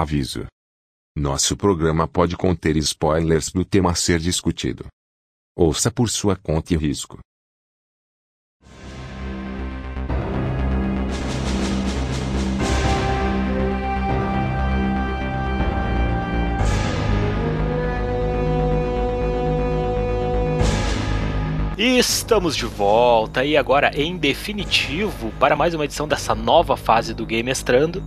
Aviso: Nosso programa pode conter spoilers do tema a ser discutido. Ouça por sua conta e risco. Estamos de volta e agora em definitivo para mais uma edição dessa nova fase do Game Mestrando.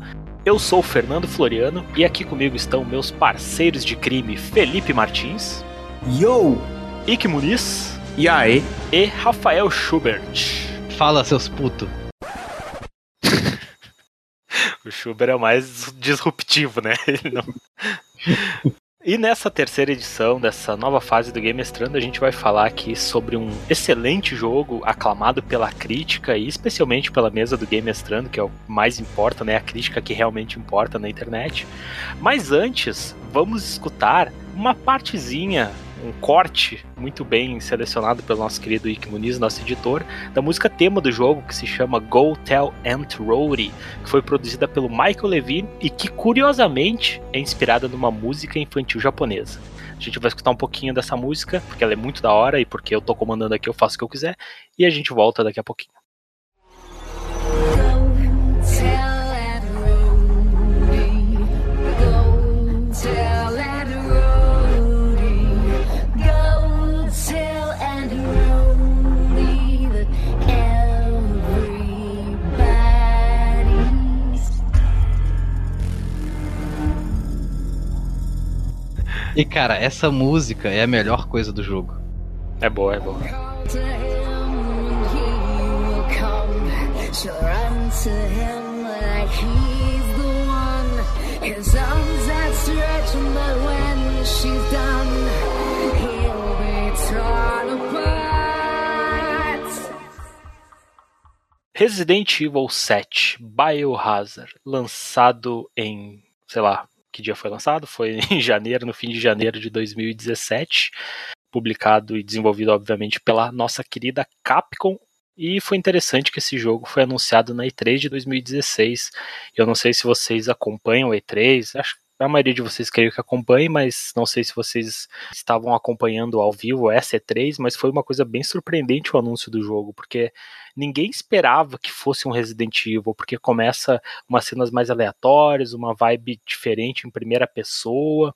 Eu sou o Fernando Floriano e aqui comigo estão meus parceiros de crime Felipe Martins, Yo! Ike Muniz E aí? e Rafael Schubert. Fala, seus putos. O Schubert é o mais disruptivo, né? Ele não... E nessa terceira edição dessa nova fase do Game Mestrando, a gente vai falar aqui sobre um excelente jogo aclamado pela crítica e especialmente pela mesa do Game Mestrando, que é o mais importa, né? A crítica que realmente importa na internet. Mas antes, vamos escutar uma partezinha, um corte muito bem selecionado pelo nosso querido Ike Muniz, nosso editor, da música tema do jogo, que se chama Go Tell Aunt Rory, que foi produzida pelo Michael Levine e que, curiosamente, é inspirada numa música infantil japonesa. A gente vai escutar um pouquinho dessa música, porque ela é muito da hora e porque eu tô comandando aqui, eu faço o que eu quiser, e a gente volta daqui a pouquinho. E cara, essa música é a melhor coisa do jogo. É boa, é boa. Resident Evil 7 Biohazard, lançado em, sei lá, que dia foi lançado? Foi em janeiro, no fim de janeiro de 2017, publicado e desenvolvido obviamente pela nossa querida Capcom. E foi interessante que esse jogo foi anunciado na E3 de 2016. Eu não sei se vocês acompanham o E3, acho a maioria de vocês creio que acompanhe, mas não sei se vocês estavam acompanhando ao vivo essa E3, mas foi uma coisa bem surpreendente o anúncio do jogo, porque ninguém esperava que fosse um Resident Evil, porque começa umas cenas mais aleatórias, uma vibe diferente em primeira pessoa,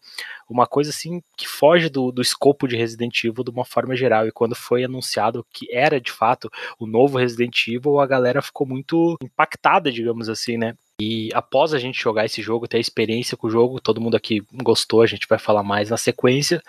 uma coisa assim que foge do, do escopo de Resident Evil de uma forma geral. E quando foi anunciado que era de fato o novo Resident Evil, a galera ficou muito impactada, digamos assim, né? E após a gente jogar esse jogo, ter a experiência com o jogo, todo mundo aqui gostou, a gente vai falar mais na sequência.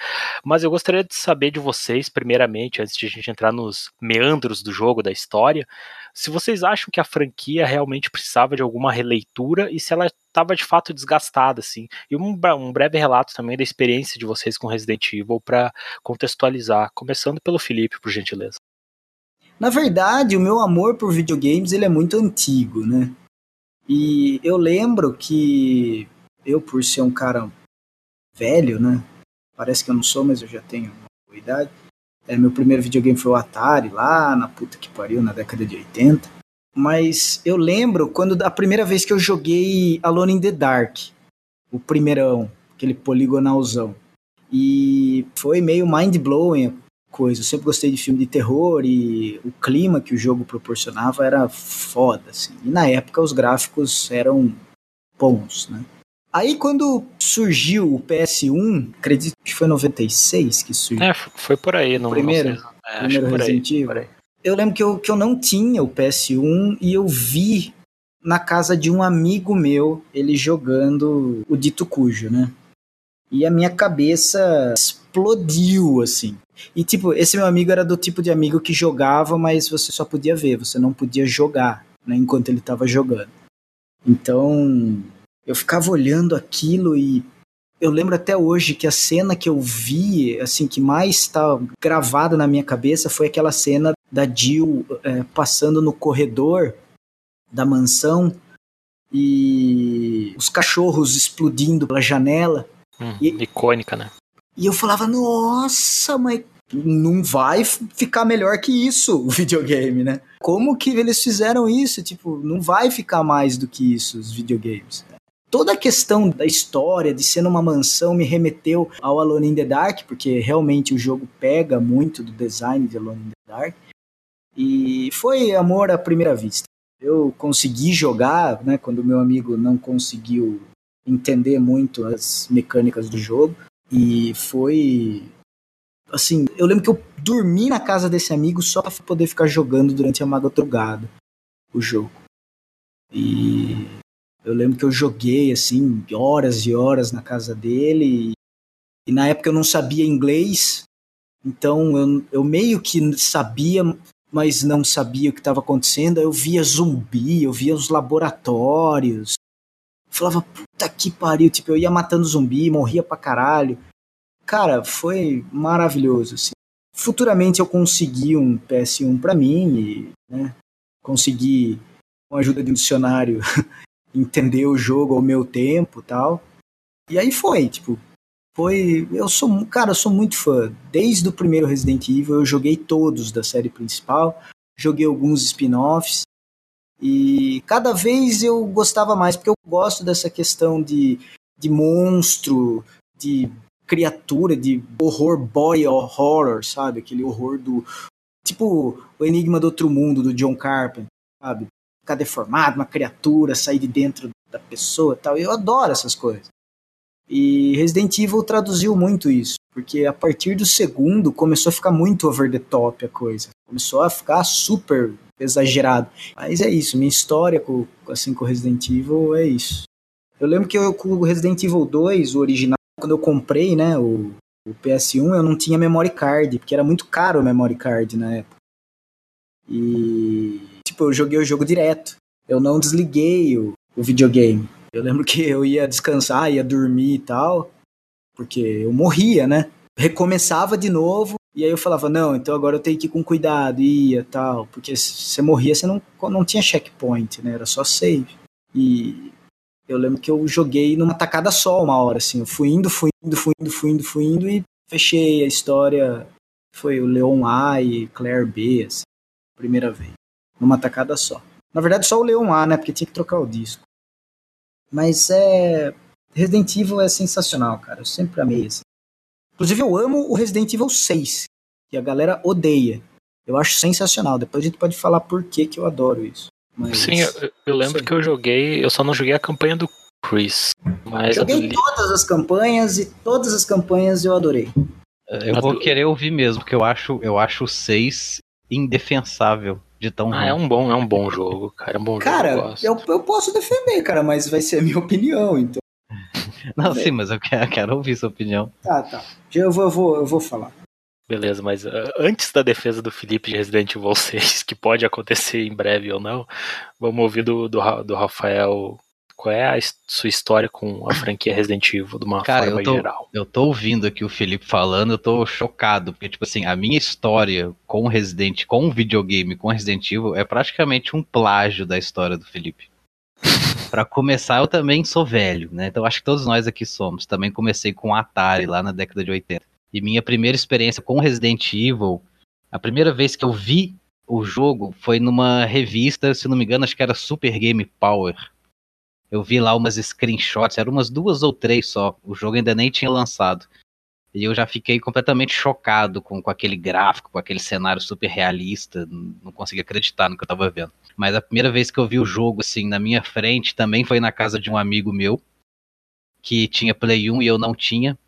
Mas eu gostaria de saber de vocês, primeiramente, antes de a gente entrar nos meandros do jogo, da história, se vocês acham que a franquia realmente precisava de alguma releitura e se ela estava de fato desgastada, assim. E um, um breve relato também da experiência de vocês com Resident Evil para contextualizar, começando pelo Felipe, por gentileza. Na verdade, o meu amor por videogames ele é muito antigo, né? E eu lembro que eu, por ser um cara velho, né? Parece que eu não sou, mas eu já tenho uma boa idade. É, meu primeiro videogame foi o Atari, lá na puta que pariu, na década de 80. Mas eu lembro quando a primeira vez que eu joguei Alone in the Dark, o primeirão, aquele poligonalzão. E foi meio mind-blowing coisa. Eu sempre gostei de filme de terror e o clima que o jogo proporcionava era foda, assim. E na época os gráficos eram bons, né? Aí quando surgiu o PS1, acredito que foi 96 que surgiu. É, foi por aí, não Primeiro? não. É, Primeiro que por aí, Resident Evil? por aí. Eu lembro que eu, que eu não tinha o PS1 e eu vi na casa de um amigo meu ele jogando o Dito Cujo, né? E a minha cabeça explodiu, assim. E, tipo, esse meu amigo era do tipo de amigo que jogava, mas você só podia ver, você não podia jogar, né? Enquanto ele tava jogando. Então, eu ficava olhando aquilo e eu lembro até hoje que a cena que eu vi, assim, que mais está gravada na minha cabeça foi aquela cena da Jill é, passando no corredor da mansão e os cachorros explodindo pela janela. Hum, E- Icônica, né? E eu falava, nossa, mas não vai ficar melhor que isso o videogame, né? Como que eles fizeram isso? Tipo, não vai ficar mais do que isso os videogames. toda a questão da história, de ser numa mansão, me remeteu ao Alone in the Dark, porque realmente o jogo pega muito do design de Alone in the Dark. E foi amor à primeira vista. Eu consegui jogar, né, quando meu amigo não conseguiu entender muito as mecânicas do jogo. E foi. Assim, eu lembro que eu dormi na casa desse amigo só pra poder ficar jogando durante a madrugada o jogo. E eu lembro que eu joguei, assim, horas e horas na casa dele. E, e na época eu não sabia inglês, então eu, eu meio que sabia, mas não sabia o que estava acontecendo. Eu via zumbi, eu via os laboratórios. Falava, puta que pariu. Tipo, eu ia matando zumbi, morria pra caralho. Cara, foi maravilhoso, assim. Futuramente eu consegui um PS1 para mim e, né, consegui, com a ajuda de um dicionário, entender o jogo ao meu tempo tal. E aí foi, tipo, foi. Eu sou, cara, eu sou muito fã. Desde o primeiro Resident Evil, eu joguei todos da série principal, joguei alguns spin-offs. E cada vez eu gostava mais, porque eu gosto dessa questão de, de monstro, de criatura, de horror boy horror, sabe? Aquele horror do. Tipo o Enigma do Outro Mundo, do John Carpenter, sabe? Ficar deformado, uma criatura, sair de dentro da pessoa tal. Eu adoro essas coisas. E Resident Evil traduziu muito isso, porque a partir do segundo começou a ficar muito over the top a coisa. Começou a ficar super exagerado. Mas é isso, minha história com, assim, com Resident Evil é isso. Eu lembro que eu, com o Resident Evil 2, o original, quando eu comprei, né, o, o PS1, eu não tinha memory card, porque era muito caro o memory card na época. E, tipo, eu joguei o jogo direto. Eu não desliguei o, o videogame. Eu lembro que eu ia descansar, ia dormir e tal, porque eu morria, né? Recomeçava de novo, e aí eu falava, não, então agora eu tenho que ir com cuidado, ia tal, porque se você morria, você não, não tinha checkpoint, né? Era só save. E eu lembro que eu joguei numa tacada só uma hora, assim. Eu fui indo, fui indo, fui indo, fui indo, fui indo e fechei a história. Foi o Leon A e Claire B, assim, primeira vez. Numa tacada só. Na verdade, só o Leon A, né? Porque tinha que trocar o disco. Mas é. Resident Evil é sensacional, cara. Eu sempre amei assim. Inclusive, eu amo o Resident Evil 6, que a galera odeia. Eu acho sensacional. Depois a gente pode falar por que, que eu adoro isso. Mas... Sim, eu, eu lembro que eu joguei, eu só não joguei a campanha do Chris. Mas joguei todas as campanhas e todas as campanhas eu adorei. Eu vou querer ouvir mesmo, porque eu acho, eu acho o 6 indefensável de tão ah, é um bom, é um bom jogo, cara. É um bom cara, jogo. Eu, eu, eu, posso defender, cara, mas vai ser a minha opinião, então. Não, sim, mas eu quero, quero, ouvir sua opinião. Tá, tá. Eu vou, eu vou, eu vou falar. Beleza, mas uh, antes da defesa do Felipe de Resident Evil 6, que pode acontecer em breve ou não, vamos ouvir do, do, do Rafael qual é a sua história com a franquia Resident Evil de uma Cara, forma eu tô, geral? Eu tô ouvindo aqui o Felipe falando, eu tô chocado, porque, tipo assim, a minha história com Resident, com o videogame, com Resident Evil, é praticamente um plágio da história do Felipe. Para começar, eu também sou velho, né? Então acho que todos nós aqui somos. Também comecei com Atari lá na década de 80. E minha primeira experiência com Resident Evil, a primeira vez que eu vi o jogo foi numa revista, se não me engano, acho que era Super Game Power. Eu vi lá umas screenshots, eram umas duas ou três só. O jogo ainda nem tinha lançado. E eu já fiquei completamente chocado com, com aquele gráfico, com aquele cenário super realista. Não conseguia acreditar no que eu tava vendo. Mas a primeira vez que eu vi o jogo, assim, na minha frente, também foi na casa de um amigo meu, que tinha Play 1 e eu não tinha.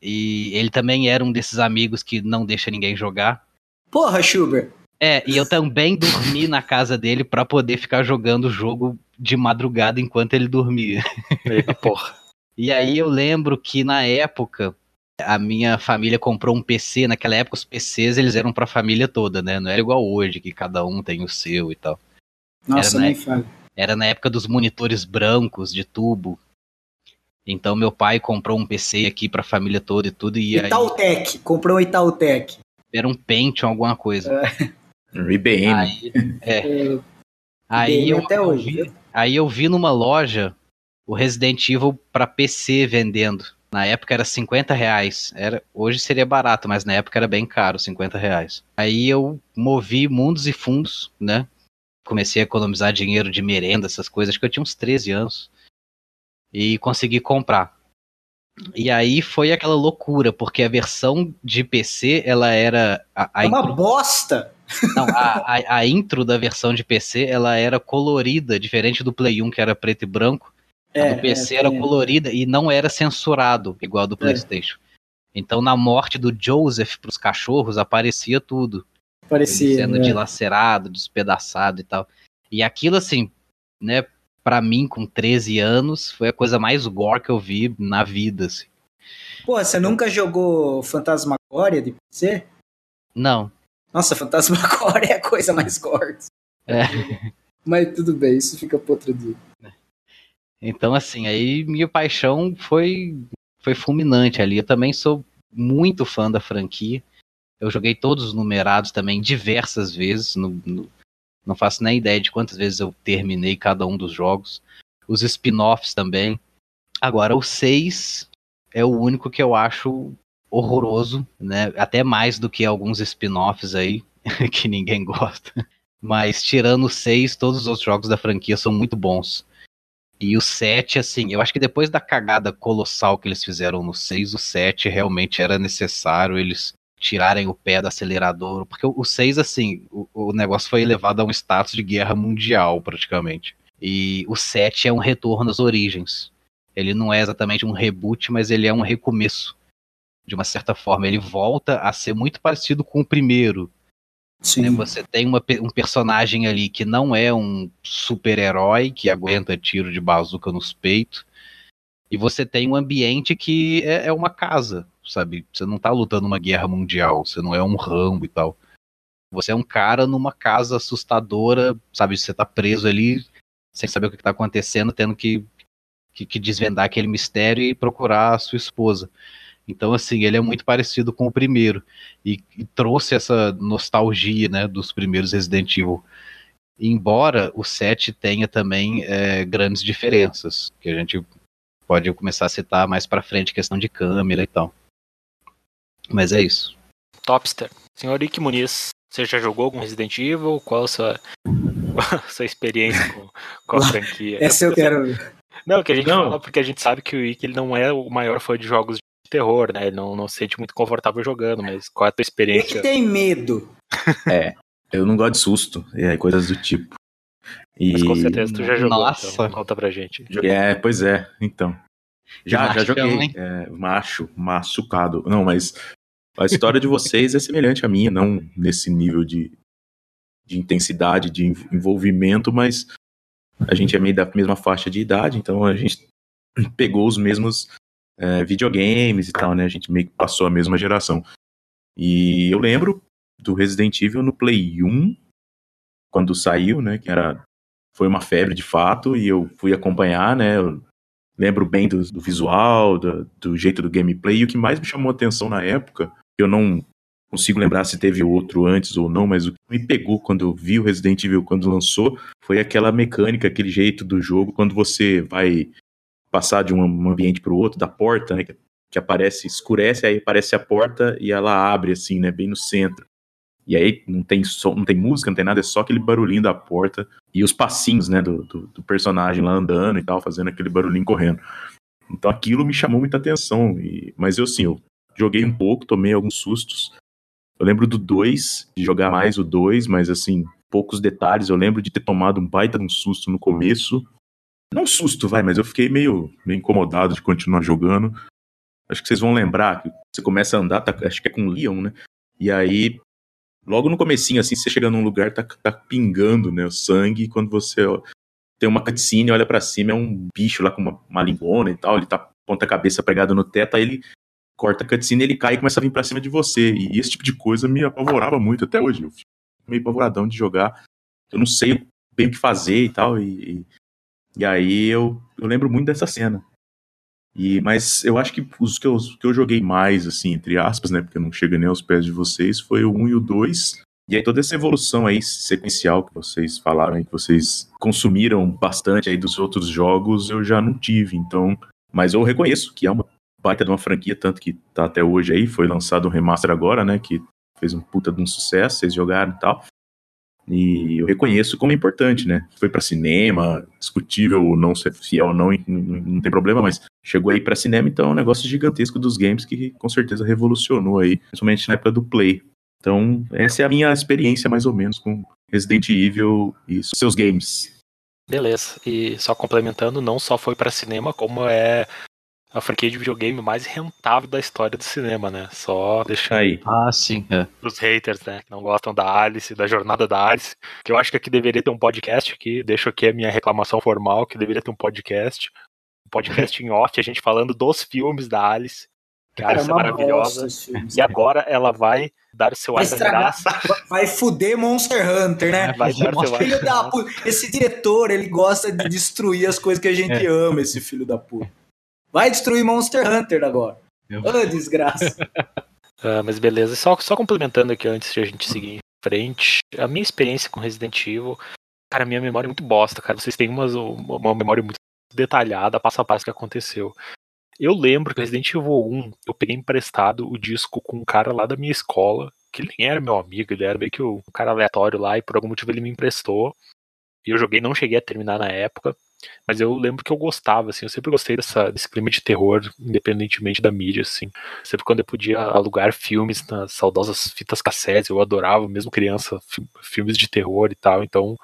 E ele também era um desses amigos que não deixa ninguém jogar. Porra, Schubert! É, e eu também dormi na casa dele para poder ficar jogando o jogo de madrugada enquanto ele dormia. Eita, porra. E aí eu lembro que na época a minha família comprou um PC. Naquela época os PCs eles eram para a família toda, né? Não era igual hoje que cada um tem o seu e tal. Nossa, era nem na, fala. Era na época dos monitores brancos de tubo. Então meu pai comprou um PC aqui para a família toda e tudo e Itautec, aí... comprou um Itautec. Era um Pentium alguma coisa. É. IBM. Aí, é. É, Aí eu, até eu hoje. Aí eu vi numa loja o Resident Evil para PC vendendo. Na época era 50 reais. Era, hoje seria barato, mas na época era bem caro, 50 reais. Aí eu movi mundos e fundos, né? Comecei a economizar dinheiro de merenda, essas coisas. Acho que eu tinha uns 13 anos. e consegui comprar. E aí foi aquela loucura, porque a versão de PC, ela era. A, a É uma bosta! Não, a, a- a intro da versão de PC, ela era colorida, diferente do Play 1, que era preto e branco. a do PC era tem- colorida e não era censurado, igual a do PlayStation. Então, na morte do Joseph pros cachorros, aparecia tudo. Ele Parecia. sendo né? dilacerado, despedaçado e tal. E aquilo, assim, né, pra mim, com 13 anos, foi a coisa mais gore que eu vi na vida, assim. Pô, você nunca jogou Fantasmagoria de PC? Não. Nossa, Fantasmagoria é a coisa mais gore. É. Mas tudo bem, isso fica pra outro dia. Então, assim, aí minha paixão foi, foi fulminante ali. Eu também sou muito fã da franquia. Eu joguei todos os numerados também diversas vezes. no- no- não faço nem ideia de quantas vezes eu terminei cada um dos jogos. Os spin-offs também. Agora, o 6 é o único que eu acho horroroso, né? Até mais do que alguns spin-offs aí, que ninguém gosta. Mas tirando o 6, todos os outros jogos da franquia são muito bons. E o 7, assim, eu acho que depois da cagada colossal que eles fizeram no 6, o 7 realmente era necessário eles tirarem o pé do acelerador. Porque o 6, assim, o, o negócio foi elevado a um status de guerra mundial, praticamente. E o 7 é um retorno às origens. Ele não é exatamente um reboot, mas ele é um recomeço. De uma certa forma, ele volta a ser muito parecido com o primeiro. Sim. né? Você tem uma um personagem ali que não é um super-herói que aguenta tiro de bazuca nos peitos. E você tem um ambiente que é, é uma casa, sabe? Você não tá lutando uma guerra mundial, você não é um Rambo e tal. Você é um cara numa casa assustadora, sabe? Você tá preso ali sem saber o que tá acontecendo, tendo que, que, que desvendar aquele mistério e procurar a sua esposa. Então, assim, ele é muito parecido com o primeiro e, e trouxe essa nostalgia, né, dos primeiros Resident Evil. Embora o 7 tenha também é, grandes diferenças, que a gente pode começar a citar mais pra frente, questão de câmera e tal. Mas é isso. Topster. Senhor Rick Muniz, você já jogou algum Resident Evil? Qual a sua, a sua experiência com, com a franquia? Essa eu quero ver. Não, que a gente Não. fala porque a gente sabe que o Rick ele não é o maior fã de jogos de terror, né? Ele não, não se sente muito confortável jogando, mas qual é a tua Ele experiência? tem medo. É, eu não gosto de susto, é, coisas do tipo. E, Mas com certeza tu já jogou, Nossa. então conta pra gente. É, pois é, então. Já, já joguei. É, macho, machucado. Não, mas a história de vocês é semelhante à minha, não nesse nível de, de intensidade, de env- envolvimento, mas a gente é meio da mesma faixa de idade, então a gente pegou os mesmos é, videogames e tal, né? A gente meio que passou a mesma geração. E eu lembro do Resident Evil no Play 1, quando saiu, né? Que era. Foi uma febre de fato, e eu fui acompanhar, né? Eu lembro bem do, do visual, do, do jeito do gameplay, e o que mais me chamou a atenção na época, eu não consigo lembrar se teve outro antes ou não, mas o que me pegou quando eu vi o Resident Evil quando lançou foi aquela mecânica, aquele jeito do jogo, quando você vai passar de um ambiente para o outro, da porta, né? Que, que aparece, escurece, aí aparece a porta e ela abre, assim, né? Bem no centro. E aí não tem som, não tem música, não tem nada, é só aquele barulhinho da porta e os passinhos, né, do, do, do personagem lá andando e tal, fazendo aquele barulhinho correndo. Então aquilo me chamou muita atenção. E, mas eu, assim, eu joguei um pouco, tomei alguns sustos. Eu lembro do 2, de jogar mais o 2, mas assim, poucos detalhes. Eu lembro de ter tomado um baita de um susto no começo. Não susto, vai, mas eu fiquei meio, meio incomodado de continuar jogando. Acho que vocês vão lembrar que você começa a andar, tá- acho que é com o Leon, né? E aí, logo no comecinho, assim, você chega num lugar, tá, tá pingando, né, o sangue, e quando você ó, tem uma cutscene, olha pra cima, é um bicho lá com uma, uma lingona e tal, ele tá ponta cabeça pregado no teto, aí ele corta a cutscene, ele cai e começa a vir pra cima de você, e esse tipo de coisa me apavorava muito, até hoje, eu fico meio apavoradão de jogar, eu não sei bem o que fazer e tal, e, e, aí eu, eu lembro muito dessa cena. E, mas eu acho que os que eu, que eu joguei mais, assim, entre aspas, né? Porque não chega nem aos pés de vocês, foi o 1 e o 2. E aí toda essa evolução aí sequencial que vocês falaram aí, que vocês consumiram bastante aí dos outros jogos, eu já não tive. Então, mas eu reconheço que é uma baita de uma franquia, tanto que tá até hoje aí, foi lançado um remaster agora, né? Que fez um puta de um sucesso, vocês jogaram e tal. E eu reconheço como é importante, né? Foi para cinema, discutível ou não ser fiel ou não, não, tem problema, mas chegou aí para cinema, então é um negócio gigantesco dos games que com certeza revolucionou aí, principalmente na época do Play. Então, essa é a minha experiência mais ou menos com Resident Evil e seus games. Beleza. E só complementando, não só foi para cinema, como é a franquia de videogame mais rentável da história do cinema, né? Só deixar Aí. Ah, sim. É. os haters, né, que não gostam da Alice, da jornada da Alice, que eu acho que aqui deveria ter um podcast aqui, deixo aqui a minha reclamação formal, que deveria ter um podcast, um podcast em off, a gente falando dos filmes da Alice, que a Cara, é Alice é maravilhosa, bosta esse filme. e agora ela vai dar o seu Vai ar da estragar. graça, Vai fuder Monster Hunter, né? vai dar o seu Filho da puta. Esse diretor, ele gosta de destruir as coisas que a gente ama, esse filho da puta. Vai destruir Monster Hunter agora. Eu- Ô, desgraça. Ah, mas beleza, só, só complementando aqui antes de a gente seguir em frente, a minha experiência com Resident Evil, cara, minha memória é muito bosta, cara. Vocês têm umas, uma, uma memória muito detalhada, passo a passo que aconteceu. Eu lembro que Resident Evil 1, eu peguei emprestado o disco com um cara lá da minha escola, que ele nem era meu amigo, ele era meio que um cara aleatório lá, e por algum motivo ele me emprestou. E eu joguei, não cheguei a terminar na época. Mas eu lembro que eu gostava, assim, eu sempre gostei dessa, desse clima de terror, independentemente da mídia, assim. Sempre quando eu podia alugar filmes nas saudosas fitas cassetes, eu adorava, mesmo criança, fi- filmes de terror e tal. Então,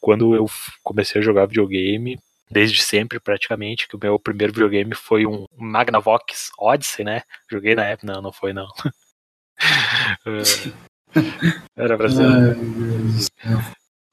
quando eu comecei a jogar videogame, desde sempre praticamente, que o meu primeiro videogame foi um Magnavox Odyssey, né? Joguei na época, não, não foi não. É, Era pra ser.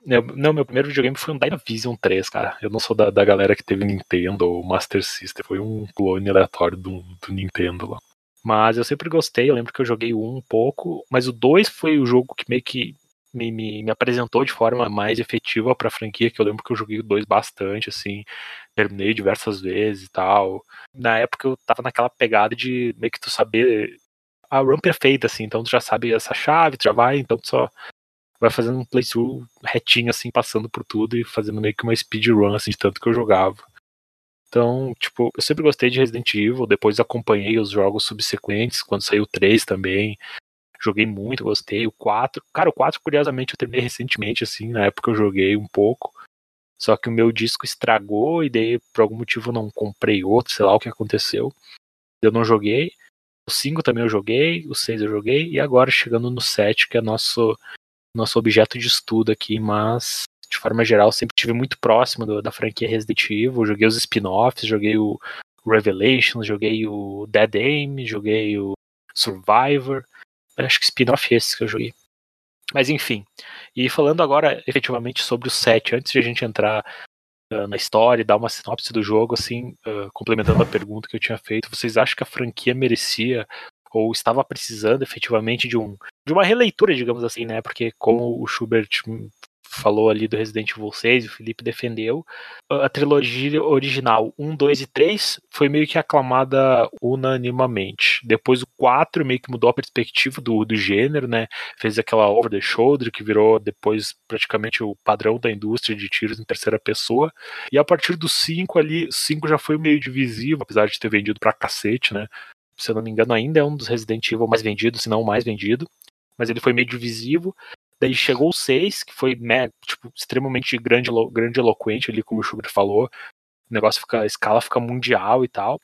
Não, não, meu primeiro videogame foi um Dynavision 3, cara. Eu não sou da, da galera que teve Nintendo ou Master System. Foi um clone aleatório do, do Nintendo lá. Mas eu sempre gostei, eu lembro que eu joguei o 1 um pouco, mas o 2 foi o jogo que meio que me, me, me apresentou de forma mais efetiva pra franquia, que eu lembro que eu joguei o 2 bastante, assim, terminei diversas vezes e tal. Na época eu tava naquela pegada de meio que tu saber a run perfeita, assim, então tu já sabe essa chave, tu já vai, então tu só vai fazendo um playthrough retinho, assim, passando por tudo e fazendo meio que uma speedrun, assim, de tanto que eu jogava. Então, tipo, eu sempre gostei de Resident Evil, depois acompanhei os jogos subsequentes, quando saiu o 3 também. Joguei muito, gostei. O 4. Cara, o 4, curiosamente, eu terminei recentemente, assim, na época eu joguei um pouco. Só que o meu disco estragou e daí, por algum motivo, eu não comprei outro, sei lá o que aconteceu. Eu não joguei. O 5 também eu joguei, o 6 eu joguei, e agora chegando no 7, que é nosso, nosso objeto de estudo aqui, mas de forma geral, sempre tive muito próximo do- da franquia Resident Evil. Joguei os spin-offs, joguei o Revelations, joguei o Dead Aim, joguei o Survivor. Acho que spin-off esses que eu joguei. Mas enfim. E falando agora efetivamente sobre o 7, antes de a gente entrar ah, na história e dar uma sinopse do jogo, assim, ah, complementando a pergunta que eu tinha feito, vocês acham que a franquia merecia ou estava precisando efetivamente de um de uma releitura, digamos assim, né? Porque como o Schubert falou ali do Resident Evil 6, o Felipe defendeu, a trilogia original 1, 2 e 3 foi meio que aclamada unanimamente. Depois o 4 meio que mudou a perspectiva do, do gênero, né? Fez aquela over the shoulder que virou depois praticamente o padrão da indústria de tiros em terceira pessoa. E a partir do 5 ali, o 5 já foi meio divisivo, apesar de ter vendido pra cacete, né? Se eu não me engano, ainda é um dos Resident Evil mais vendidos, se não o mais vendido. Mas ele foi meio divisivo. Daí chegou o 6, que foi né, tipo, extremamente grande, grande eloquente ali, como o Schubert falou. O negócio fica, a escala fica mundial e tal.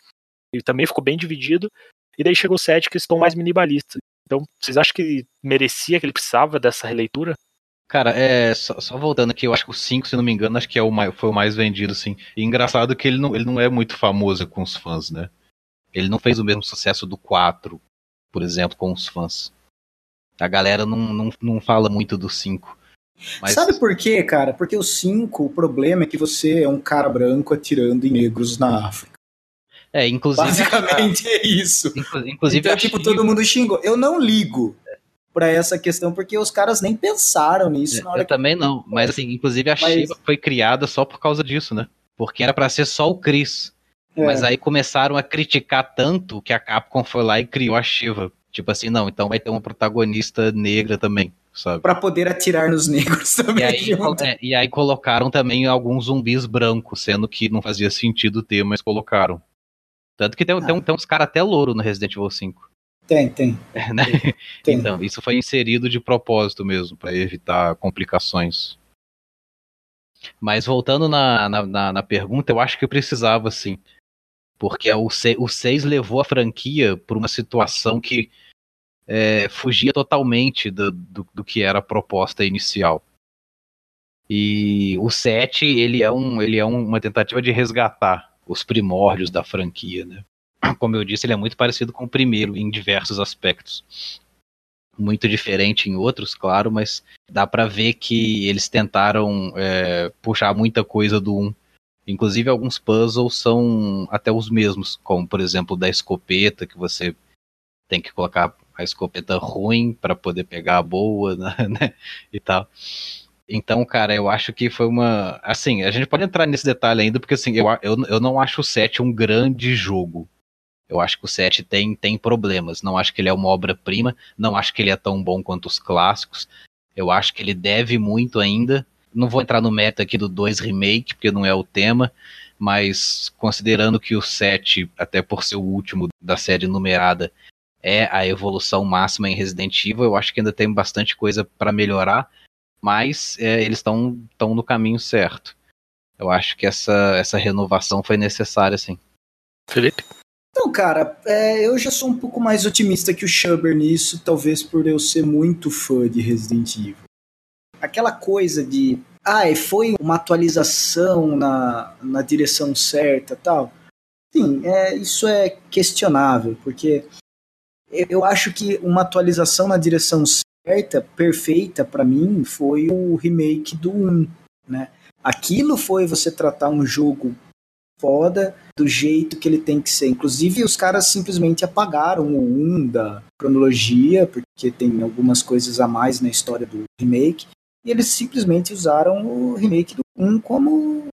Ele também ficou bem dividido. E daí chegou o 7, que estão mais minimalistas. Então, vocês acham que merecia, que ele precisava dessa releitura? Cara, é, só, só voltando aqui, eu acho que o 5, se não me engano, acho que é o mais, foi o mais vendido, assim. E engraçado que ele não, ele não é muito famoso com os fãs, né? Ele não fez o mesmo sucesso do 4, por exemplo, com os fãs. A galera não, não, não fala muito do 5. Mas, Sabe por quê, cara? Porque o 5, o problema é que você é um cara branco atirando em negros na África. É, inclusive. Basicamente é isso. inclu- Inclusive, então, tipo, todo mundo xingou. Eu não ligo pra essa questão, porque os caras nem pensaram nisso na hora Eu também não, mas assim, inclusive a Mas- Shiva foi criada só por causa disso, né? Porque era pra ser só o Chris. Que. Mas É. aí começaram a criticar tanto que a Capcom foi lá e criou a Shiva. Tipo assim, não, então vai ter uma protagonista negra também, sabe? Pra poder atirar nos negros também. E aí, é, e aí colocaram também alguns zumbis brancos, sendo que não fazia sentido ter, mas colocaram. Tanto que tem, tem, um- tem uns caras até louro no Resident Evil 5. Tem, tem. né? tem. Então, isso foi inserido de propósito mesmo, para evitar complicações. Mas voltando na, na, na, na pergunta, eu acho que precisava sim. Porque o 6 levou a franquia por uma situação que é, fugia totalmente do, do, do, que era a proposta inicial. E o 7, ele é, um, ele é um, uma tentativa de resgatar os primórdios da franquia, né? Como eu disse, ele é muito parecido com o primeiro em diversos aspectos. Muito diferente em outros, claro, mas dá para ver que eles tentaram é, puxar muita coisa do 1. Inclusive, alguns puzzles são até os mesmos, como por exemplo da escopeta, que você tem que colocar a escopeta ruim para poder pegar a boa, né? E tal. Então, cara, eu acho que foi uma. Assim, a gente pode entrar nesse detalhe ainda, porque assim, eu, eu, eu não acho o 7 um grande jogo. Eu acho que o 7 tem, tem problemas. Não acho que ele é uma obra-prima. Não acho que ele é tão bom quanto os clássicos. Eu acho que ele deve muito ainda. Não vou entrar no meta aqui do 2 Remake, porque não é o tema. Mas considerando que o 7, até por ser o último da série numerada, é a evolução máxima em Resident Evil, eu acho que ainda tem bastante coisa para melhorar mas é, eles estão no caminho certo. Eu acho que essa, essa renovação foi necessária, sim. Felipe? Então, cara, é, eu já sou um pouco mais otimista que o Schuber nisso, talvez por eu ser muito fã de Resident Evil. Aquela coisa de, ah, foi uma atualização na, na direção certa tal. Sim, é, isso é questionável, porque eu acho que uma atualização na direção certa, perfeita para mim, foi o remake do 1, né? Aquilo foi você tratar um jogo foda do jeito que ele tem que ser. Inclusive, os caras simplesmente apagaram o 1 da cronologia, porque tem algumas coisas a mais na história do remake, e eles simplesmente usaram o remake do 1 como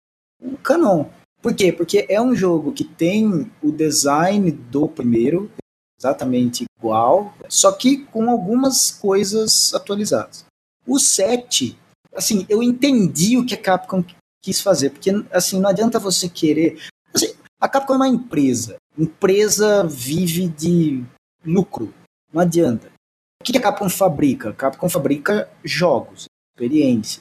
o canon. Por quê? Porque é um jogo que tem o design do primeiro, exatamente igual, só que com algumas coisas atualizadas. O 7, assim, eu entendi o que a Capcom quis fazer, porque assim, não adianta você querer. Assim, a Capcom é uma empresa. Empresa vive de lucro. Não adianta. O que a Capcom fabrica? A Capcom fabrica jogos, experiências.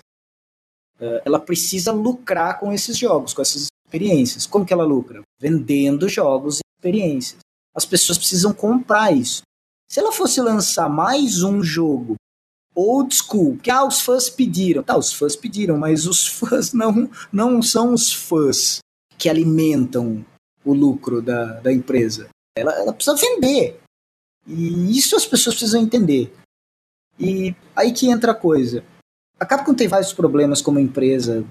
Eh, ela precisa lucrar com esses jogos, com essas experiências. Como que ela lucra? Vendendo jogos e experiências. As pessoas precisam comprar isso. Se ela fosse lançar mais um jogo old school, que ah, os fãs pediram. Tá, os fãs pediram, mas os fãs não, não são os fãs que alimentam o lucro da, da empresa. Ela, ela precisa vender. E isso as pessoas precisam entender. E aí que entra a coisa. A Capcom tem vários problemas como empresa,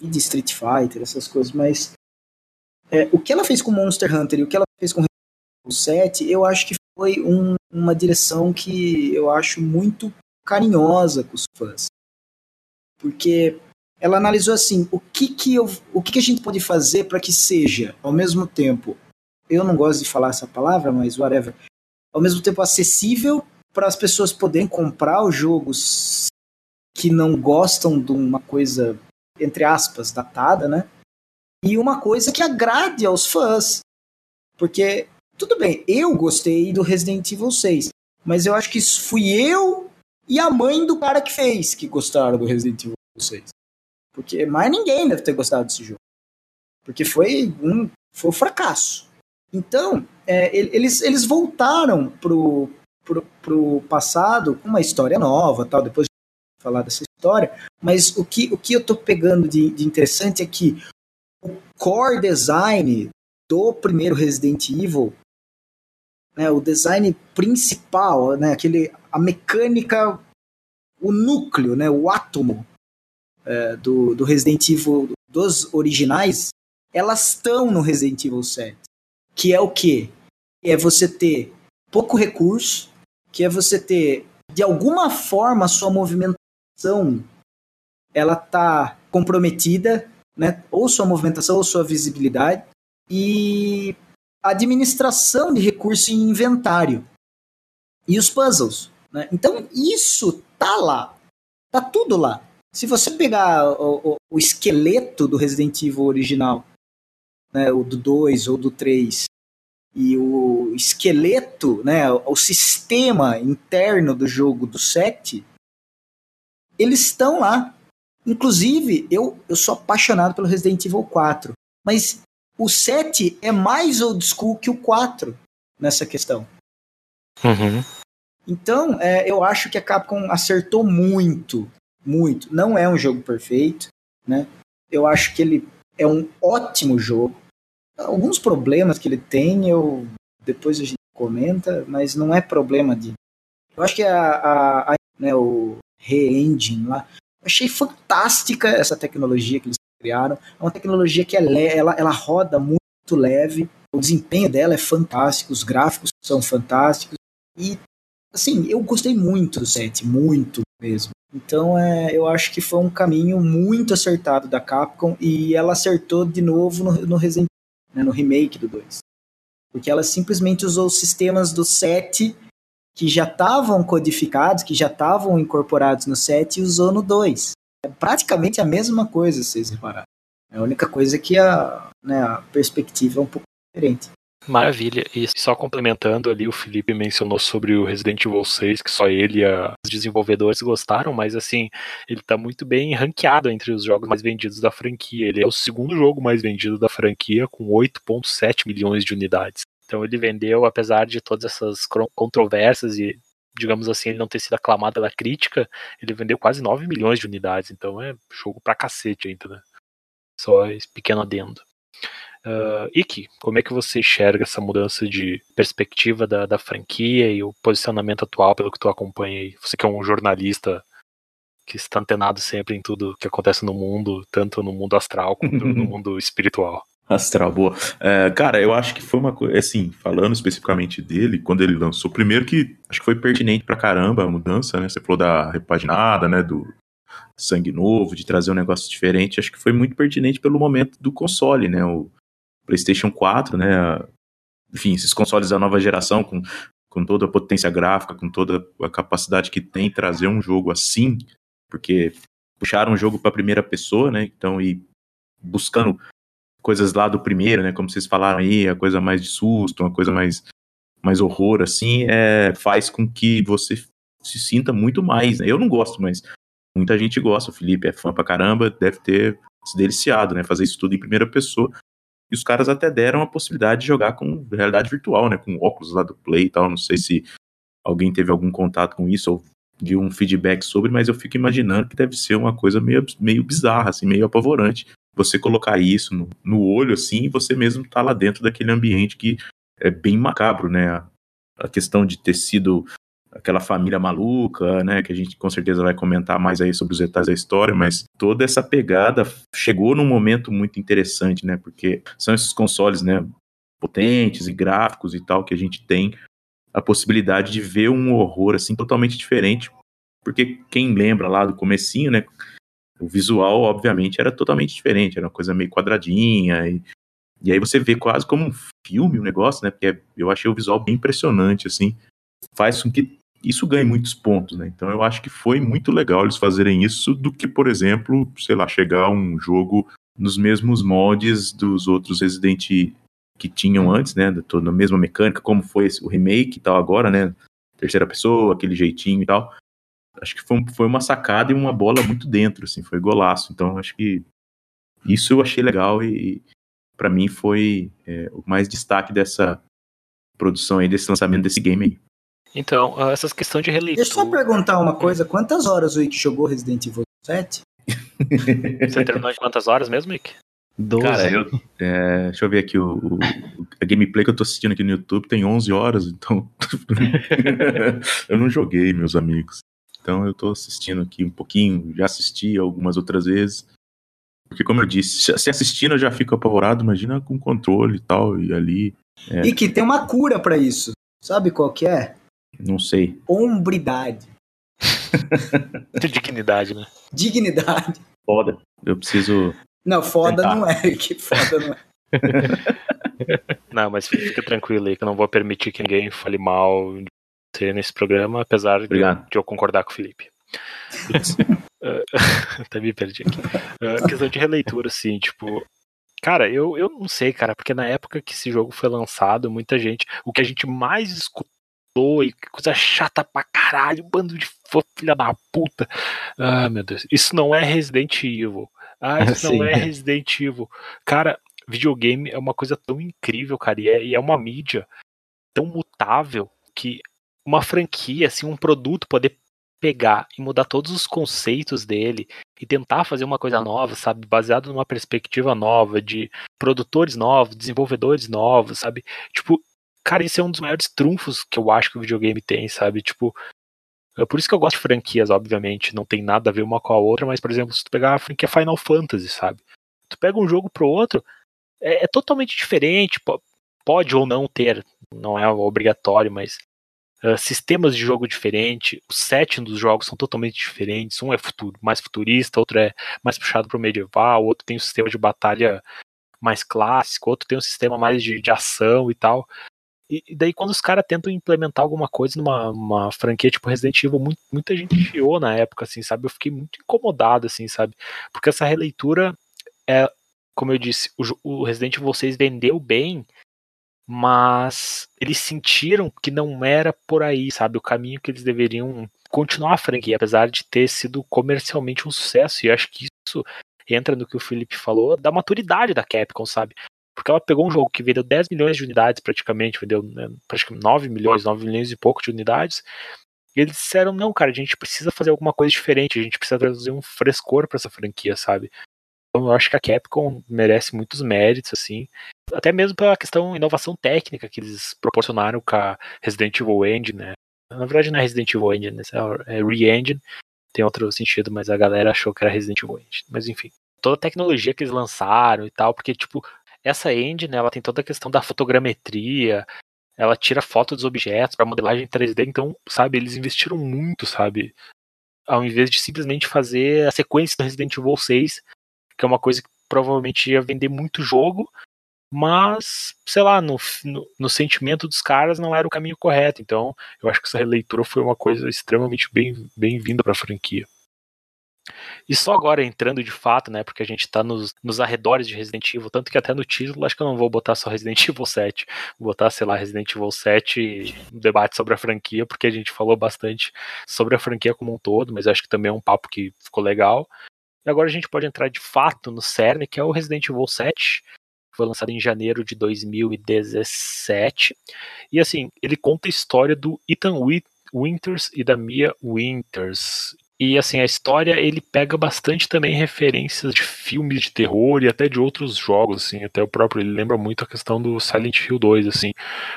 de Street Fighter, essas coisas, mas é, o que ela fez com Monster Hunter e o que ela fez com o 7, eu acho que foi um, uma direção que eu acho muito carinhosa com os fãs. Porque ela analisou assim, o que que, eu, o que, que a gente pode fazer para que seja, ao mesmo tempo, eu não gosto de falar essa palavra, mas whatever, ao mesmo tempo acessível para as pessoas poderem comprar os jogos que não gostam de uma coisa, entre aspas, datada, né? E uma coisa que agrade aos fãs. Porque tudo bem, eu gostei do Resident Evil 6, mas eu acho que fui eu e a mãe do cara que fez que gostaram do Resident Evil 6. Porque mais ninguém deve ter gostado desse jogo. Porque foi um, foi um fracasso. Então, é, eles, eles voltaram pro, pro, pro passado com uma história nova, tal, depois de falar dessa história, mas o que, o que eu tô pegando de, de interessante é que o core design do primeiro Resident Evil né, o design principal, né, aquele, a mecânica, o núcleo, né, o átomo é, do, do Resident Evil dos originais, elas estão no Resident Evil 7. Que é o quê? É você ter pouco recurso, que é você ter, de alguma forma, a sua movimentação ela tá comprometida, né? Ou sua movimentação ou sua visibilidade. E administração de recurso em inventário e os puzzles. Né? Então isso tá lá, tá tudo lá. Se você pegar o, o, o esqueleto do Resident Evil original, né, o do 2 ou do 3, e o esqueleto, né, o sistema interno do jogo do 7, eles estão lá. Inclusive, eu, eu sou apaixonado pelo Resident Evil 4, mas o 7 é mais old school que o 4 nessa questão. Uhum. Então, é, eu acho que a Capcom acertou muito, muito. Não é um jogo perfeito, né? Eu acho que ele é um ótimo jogo. Alguns problemas que ele tem, eu depois a gente comenta, mas não é problema de. Eu acho que a, a, a né, o Re-Engine lá, achei fantástica essa tecnologia que eles criaram. É uma tecnologia que é ela, ela roda muito leve, o desempenho dela é fantástico, os gráficos são fantásticos e assim, eu gostei muito do set, muito mesmo. Então, é, eu acho que foi um caminho muito acertado da Capcom e ela acertou de novo no, no Resident né, no remake do 2. Porque ela simplesmente usou os sistemas do 7 que já estavam codificados, que já estavam incorporados no 7 e usou no 2. É praticamente a mesma coisa, vocês repararem. É a única coisa que a, né, a perspectiva é um pouco diferente. Maravilha. E só complementando ali, o Felipe mencionou sobre o Resident Evil 6, que só ele e os desenvolvedores gostaram, mas assim, ele tá muito bem ranqueado entre os jogos mais vendidos da franquia. Ele é o segundo jogo mais vendido da franquia, com 8,7 milhões de unidades. Então ele vendeu, apesar de todas essas controvérsias e, digamos assim, ele não ter sido aclamado pela crítica, ele vendeu quase 9 milhões de unidades. Então é jogo pra cacete ainda, né? Só esse pequeno adendo. Uh, Iki, como é que você enxerga essa mudança de perspectiva da, da franquia e o posicionamento atual pelo que tu acompanha aí? Você que é um jornalista que está antenado sempre em tudo que acontece no mundo, tanto no mundo astral quanto no mundo espiritual. Astral, boa. É, cara, eu acho que foi uma coisa, assim, falando especificamente dele, quando ele lançou, primeiro que acho que foi pertinente pra caramba a mudança, né? Você falou da repaginada, né? Do sangue novo, de trazer um negócio diferente. Acho que foi muito pertinente pelo momento do console, né? O PlayStation 4, né? Enfim, esses consoles da nova geração, com, com toda a potência gráfica, com toda a capacidade que tem trazer um jogo assim, porque puxaram o jogo pra primeira pessoa, né? Então, e buscando coisas lá do primeiro, né? Como vocês falaram aí, a coisa mais de susto, uma coisa mais, mais horror, assim, é, faz com que você se sinta muito mais. Né? Eu não gosto, mas muita gente gosta. O Felipe é fã pra caramba, deve ter se deliciado, né? Fazer isso tudo em primeira pessoa. E os caras até deram a possibilidade de jogar com realidade virtual, né? Com óculos lá do Play e tal. Não sei se alguém teve algum contato com isso ou deu um feedback sobre, mas eu fico imaginando que deve ser uma coisa meio, meio bizarra, assim, meio apavorante você colocar isso no, no olho assim e você mesmo tá lá dentro daquele ambiente que é bem macabro, né? A, a questão de ter sido aquela família maluca, né? Que a gente com certeza vai comentar mais aí sobre os detalhes da história, mas toda essa pegada chegou num momento muito interessante, né? Porque são esses consoles, né? Potentes e gráficos e tal que a gente tem a possibilidade de ver um horror assim totalmente diferente, porque quem lembra lá do comecinho, né? O visual, obviamente, era totalmente diferente, era uma coisa meio quadradinha. E, e aí você vê quase como um filme o negócio, né? Porque eu achei o visual bem impressionante, assim. Faz com que isso ganhe muitos pontos, né? Então eu acho que foi muito legal eles fazerem isso do que, por exemplo, sei lá, chegar um jogo nos mesmos moldes dos outros Resident que tinham antes, né? Toda a mesma mecânica, como foi esse, o remake e tal agora, né? Terceira pessoa, aquele jeitinho e tal acho que foi, foi uma sacada e uma bola muito dentro, assim, foi golaço. Então, acho que isso eu achei legal e, para mim foi é, o mais destaque dessa produção aí, desse lançamento desse game aí. Então, ah, essas questões de releitura. Deixa eu só perguntar uma coisa: quantas horas o Ike jogou Resident Evil 7? Você terminou em quantas horas mesmo, Nick? 12. Cara, eu, é, deixa eu ver aqui, o, o- a gameplay que eu tô assistindo aqui no YouTube tem 11 horas, então eu não joguei, meus amigos. Então eu tô assistindo aqui um pouquinho, já assisti algumas outras vezes. Porque como eu disse, se- assistindo eu já fico apavorado, imagina com controle e tal, e ali, É. E que tem uma cura pra isso. Sabe qual que é? não sei. Hombridade. De dignidade, né? Dignidade. Foda. Eu preciso. Não, foda Tentar. não é. Que foda não é. Não, mas fica tranquilo aí que eu não vou permitir que ninguém fale mal você nesse programa, apesar de, Obrigado. de eu concordar com o Felipe. Até me perdi aqui. Ah, questão de releitura, assim, tipo. Cara, eu, eu não sei, cara, porque na época que esse jogo foi lançado, muita gente. O que a gente mais escutou e que coisa chata pra caralho, bando de fã, filha da puta. Ah, meu Deus. Isso não é Resident Evil. Ah, isso Sim. não é Resident Evil. Cara, videogame é uma coisa tão incrível, cara, e é, e é uma mídia tão mutável que uma franquia, assim, um produto poder pegar e mudar todos os conceitos dele e tentar fazer uma coisa nova, sabe, baseado numa perspectiva nova de produtores novos, desenvolvedores novos, sabe? Tipo, cara, isso é um dos maiores trunfos que eu acho que o videogame tem, sabe? Tipo, é por isso que eu gosto de franquias, obviamente, não tem nada a ver uma com a outra, mas por exemplo, se tu pegar a franquia Final Fantasy, sabe? Tu pega um jogo pro outro, é, é totalmente diferente, po- pode ou não ter, não é obrigatório, mas uh, sistemas de jogo diferentes, o setting dos jogos são totalmente diferentes, um é futuro, mais futurista, outro é mais puxado pro medieval, outro tem um sistema de batalha mais clássico, outro tem um sistema mais de, de ação e tal. E, e daí quando os caras tentam implementar alguma coisa numa uma franquia tipo Resident Evil, muito- muita gente chiou na época, assim, sabe? Eu fiquei muito incomodado, assim, sabe? Porque essa releitura é, como eu disse, o, o Resident Evil 6 vendeu bem, mas eles sentiram que não era por aí, sabe? O caminho que eles deveriam continuar a franquia, apesar de ter sido comercialmente um sucesso. E acho que isso entra no que o Felipe falou, da maturidade da Capcom, sabe? Porque ela pegou um jogo que vendeu 10 milhões de unidades praticamente, vendeu né, praticamente 9 milhões, 9 milhões e pouco de unidades. E eles disseram, não, cara, a gente precisa fazer alguma coisa diferente, a gente precisa trazer um frescor para essa franquia, sabe? Então eu acho que a Capcom merece muitos méritos, assim. Até mesmo pela questão inovação técnica que eles proporcionaram com a Resident Evil Engine, né? Na verdade não é Resident Evil Engine, né? é Re-Engine. Tem outro sentido, mas a galera achou que era Resident Evil Engine. Mas enfim, toda a tecnologia que eles lançaram e tal, porque, tipo, essa engine, ela tem toda a questão da fotogrametria, ela tira foto dos objetos para modelagem 3D, então, sabe, eles investiram muito, sabe? Ao invés de simplesmente fazer a sequência do Resident Evil 6, que é uma coisa que provavelmente ia vender muito jogo, mas, sei lá, no, no, no, sentimento dos caras não era o caminho correto. Então, eu acho que essa releitura foi uma coisa extremamente bem-vinda bem para a franquia. E só agora entrando de fato, né, porque a gente tá nos, nos arredores de Resident Evil, tanto que até no título acho que eu não vou botar só Resident Evil 7, vou botar, sei lá, Resident Evil 7 um debate sobre a franquia, porque a gente falou bastante sobre a franquia como um todo, mas acho que também é um papo que ficou legal. E agora a gente pode entrar de fato no cerne, que é o Resident Evil 7, foi lançado em janeiro de 2017. E assim, ele conta a história do Ethan Winters e da Mia Winters. E assim, a história ele pega bastante também referências de filmes de terror e até de outros jogos, assim, até o próprio, ele lembra muito a questão do Silent Hill 2, assim,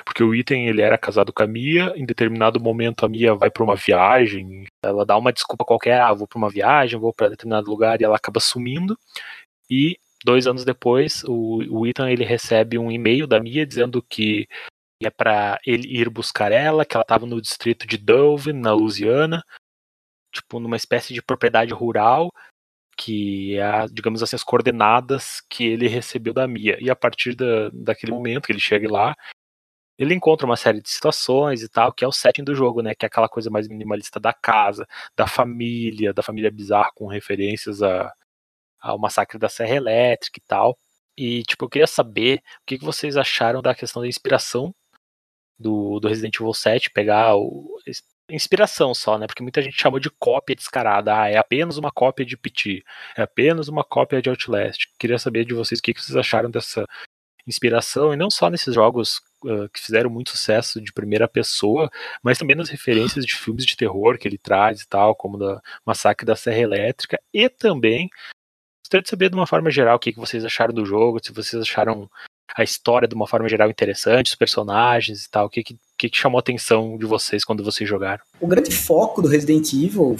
porque o Ethan ele era casado com a Mia, em determinado momento a Mia vai para uma viagem, ela dá uma desculpa qualquer, ah, vou para uma viagem, vou para determinado lugar e ela acaba sumindo. E dois anos depois, o, o Ethan ele recebe um e-mail da Mia dizendo que é para ele ir buscar ela, que ela estava no distrito de Dove, na Louisiana, tipo numa espécie de propriedade rural, que é, digamos assim, as coordenadas que ele recebeu da Mia. E a partir da, daquele momento que ele chega lá, ele encontra uma série de situações e tal, que é o setting do jogo, né? Que é aquela coisa mais minimalista da casa, da família, da família bizarra, com referências a, ao massacre da Serra Elétrica e tal. E, tipo, eu queria saber o que vocês acharam da questão da inspiração do, do Resident Evil 7, pegar o, inspiração só, né? Porque muita gente chamou de cópia descarada. Ah, é apenas uma cópia de PT, é apenas uma cópia de Outlast. Queria saber de vocês o que vocês acharam dessa inspiração, e não só nesses jogos uh, que fizeram muito sucesso de primeira pessoa, mas também nas referências de filmes de terror que ele traz e tal, como da Massacre da Serra Elétrica, e também gostaria de saber de uma forma geral o que vocês acharam do jogo, se vocês acharam a história de uma forma geral interessante, os personagens e tal, o que, que, que chamou a atenção de vocês quando vocês jogaram? O grande foco do Resident Evil,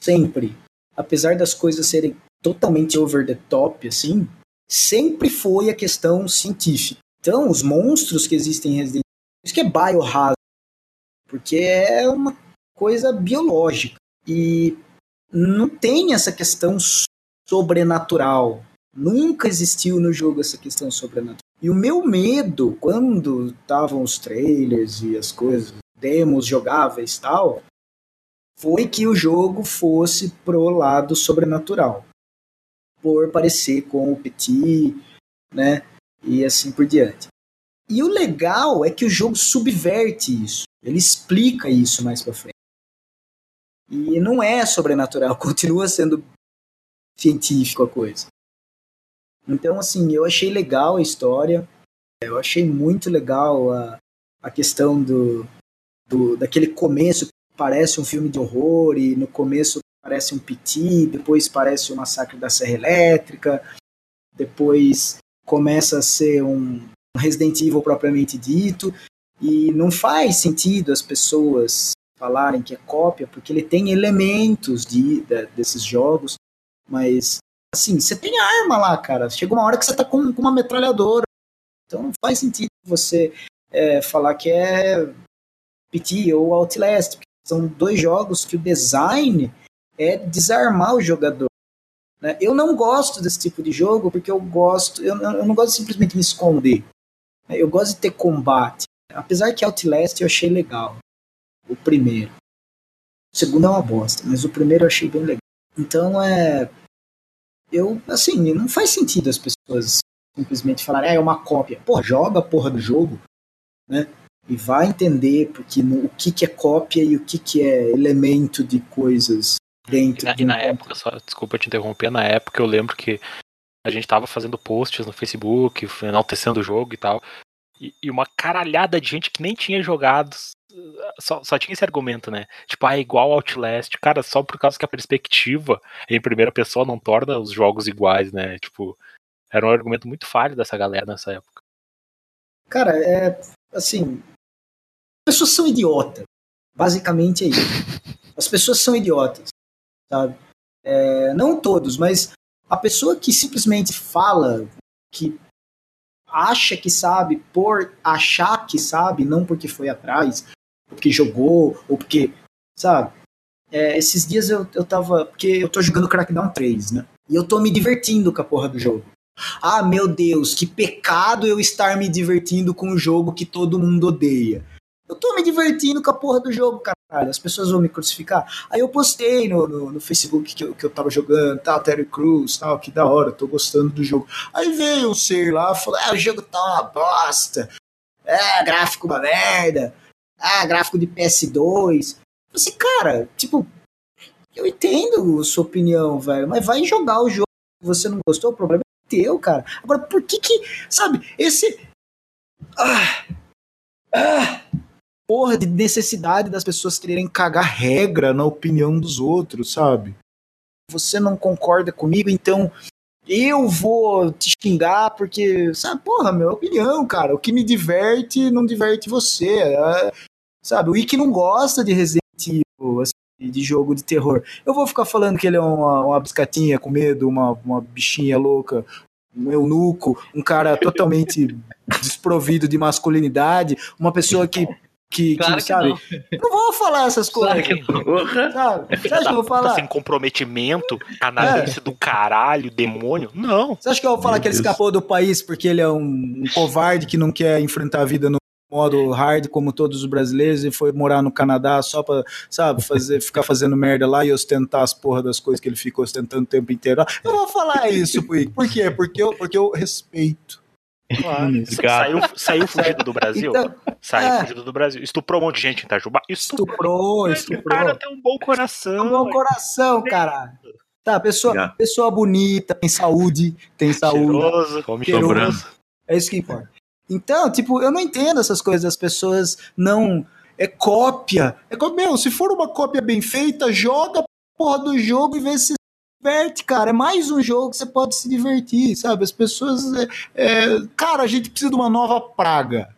sempre, apesar das coisas serem totalmente over the top, assim, sempre foi a questão científica. Então, os monstros que existem em Resident Evil, isso que é biohazard, porque é uma coisa biológica. E não tem essa questão sobrenatural. Nunca existiu no jogo essa questão sobrenatural. E o meu medo, quando estavam os trailers e as coisas, demos jogáveis tal, foi que o jogo fosse pro lado sobrenatural. Por parecer com o Petit, né? E assim por diante. E o legal é que o jogo subverte isso. Ele explica isso mais pra frente. E não é sobrenatural, continua sendo científico a coisa. Então, assim, eu achei legal a história. Eu achei muito legal a, a questão do, do daquele começo que parece um filme de horror e no começo parece um PT, depois parece o massacre da Serra Elétrica, depois começa a ser um Resident Evil propriamente dito e não faz sentido as pessoas falarem que é cópia porque ele tem elementos de, de desses jogos, mas assim, você tem arma lá, cara. Chega uma hora que você tá com, com uma metralhadora. Então não faz sentido você é, falar que é PT ou Outlast. São dois jogos que o design é desarmar o jogador. Né? Eu não gosto desse tipo de jogo porque eu gosto, eu, eu não gosto de simplesmente me esconder. Eu gosto de ter combate. Apesar que Outlast eu achei legal. O primeiro. O segundo é uma bosta, mas o primeiro eu achei bem legal. Então é. Eu, assim, não faz sentido as pessoas simplesmente falarem, ah, é uma cópia. Pô, joga a porra do jogo, né? E vai entender porque no, o que, que é cópia e o que, que é elemento de coisas dentro. E na, de e um na época, só, desculpa te interromper, na época eu lembro que a gente tava fazendo posts no Facebook, enaltecendo o jogo e tal. E, e uma caralhada de gente que nem tinha jogado. Só, só tinha esse argumento, né? Tipo, ah, é igual Outlast. Cara, só por causa que a perspectiva em primeira pessoa não torna os jogos iguais, né? Tipo, era um argumento muito falho dessa galera nessa época. Cara, é assim. As pessoas são idiotas. Basicamente é isso. As pessoas são idiotas, sabe? É, não todos, mas a pessoa que simplesmente fala que acha que sabe por achar que sabe, não porque foi atrás, porque jogou, ou porque, sabe? É, esses dias eu, eu tava. Porque eu tô jogando Crackdown 3, né? E eu tô me divertindo com a porra do jogo. Ah, meu Deus, que pecado eu estar me divertindo com um jogo que todo mundo odeia. Eu tô me divertindo com a porra do jogo, caralho. As pessoas vão me crucificar. Aí eu postei no, no, no Facebook que eu, que eu tava jogando, tal, Terry Crews, tal, que da hora, tô gostando do jogo. Aí veio um ser lá, falou: ah, o jogo tá uma bosta. É, gráfico uma merda. Ah, gráfico de PS2. Eu falei assim, cara, tipo, eu entendo sua opinião, velho, mas vai jogar o jogo que você não gostou, o problema é teu, cara. Agora, por que que, sabe, esse. Ah, ah, porra de necessidade das pessoas quererem cagar regra na opinião dos outros, sabe? Você não concorda comigo, então eu vou te xingar porque, sabe, porra, minha opinião, cara. O que me diverte não diverte você. É, sabe, o Ike não gosta de Resident Evil, assim, de jogo de terror. Eu vou ficar falando que ele é uma, uma biscatinha com medo, uma, uma bichinha louca, um eunuco, um cara totalmente desprovido de masculinidade, uma pessoa que que, Claro que, que sabe? não. Não vou falar essas coisas. Claro que. Sabe? Você acha que eu vou Tá falar? sem comprometimento, canalice do caralho, demônio. Não. Você acha que eu vou falar Meu que ele Deus. escapou do país porque ele é um, um covarde que não quer enfrentar a vida no modo hard como todos os brasileiros e foi morar no Canadá só pra, sabe, fazer, ficar fazendo merda lá e ostentar as porra das coisas que ele fica ostentando o tempo inteiro? Eu vou falar isso, Puig. Por quê? Porque eu, porque eu respeito. Claro. Saiu, saiu fugido do Brasil? Então, Saiu é. fugido do Brasil. Estuprou um monte de gente em Itajubá? estuprou, O estuprou. cara tem um bom coração. Um bom coração, caralho. Tá, pessoa, pessoa bonita, tem saúde, tem saúde. Cheiroso. cheiroso. É isso que importa. Então, tipo, eu não entendo essas coisas das pessoas não. É cópia. É cópia. Meu, se for uma cópia bem feita, joga a porra do jogo e vê se se diverte, cara. É mais um jogo que você pode se divertir, sabe? As pessoas. é, é, Cara, a gente precisa de uma nova praga.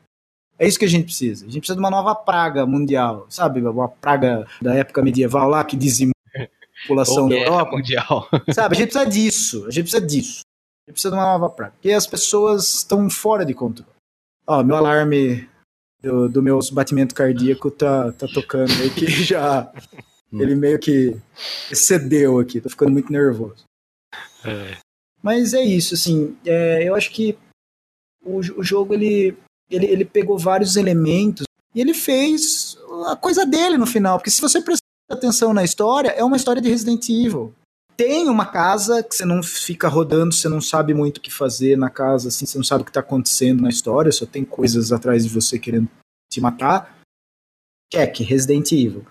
É isso que a gente precisa. A gente precisa de uma nova praga mundial, sabe? Uma praga da época medieval lá que dizimou a população da Europa. mundial. Sabe, a gente precisa disso. A gente precisa disso. A gente precisa de uma nova praga. Porque as pessoas estão fora de controle. Ó, meu alarme do, do meu batimento cardíaco tá, tá tocando aí que já. Ele meio que excedeu aqui. Tô ficando muito nervoso. É. Mas é isso, assim. é, eu acho que o, o jogo ele, ele, ele pegou vários elementos e ele fez a coisa dele no final. Porque se você prestar atenção na história, é uma história de Resident Evil. Tem uma casa que você não fica rodando, você não sabe muito o que fazer na casa, assim, você não sabe o que tá acontecendo na história, só tem coisas atrás de você querendo te matar. Check, Resident Evil.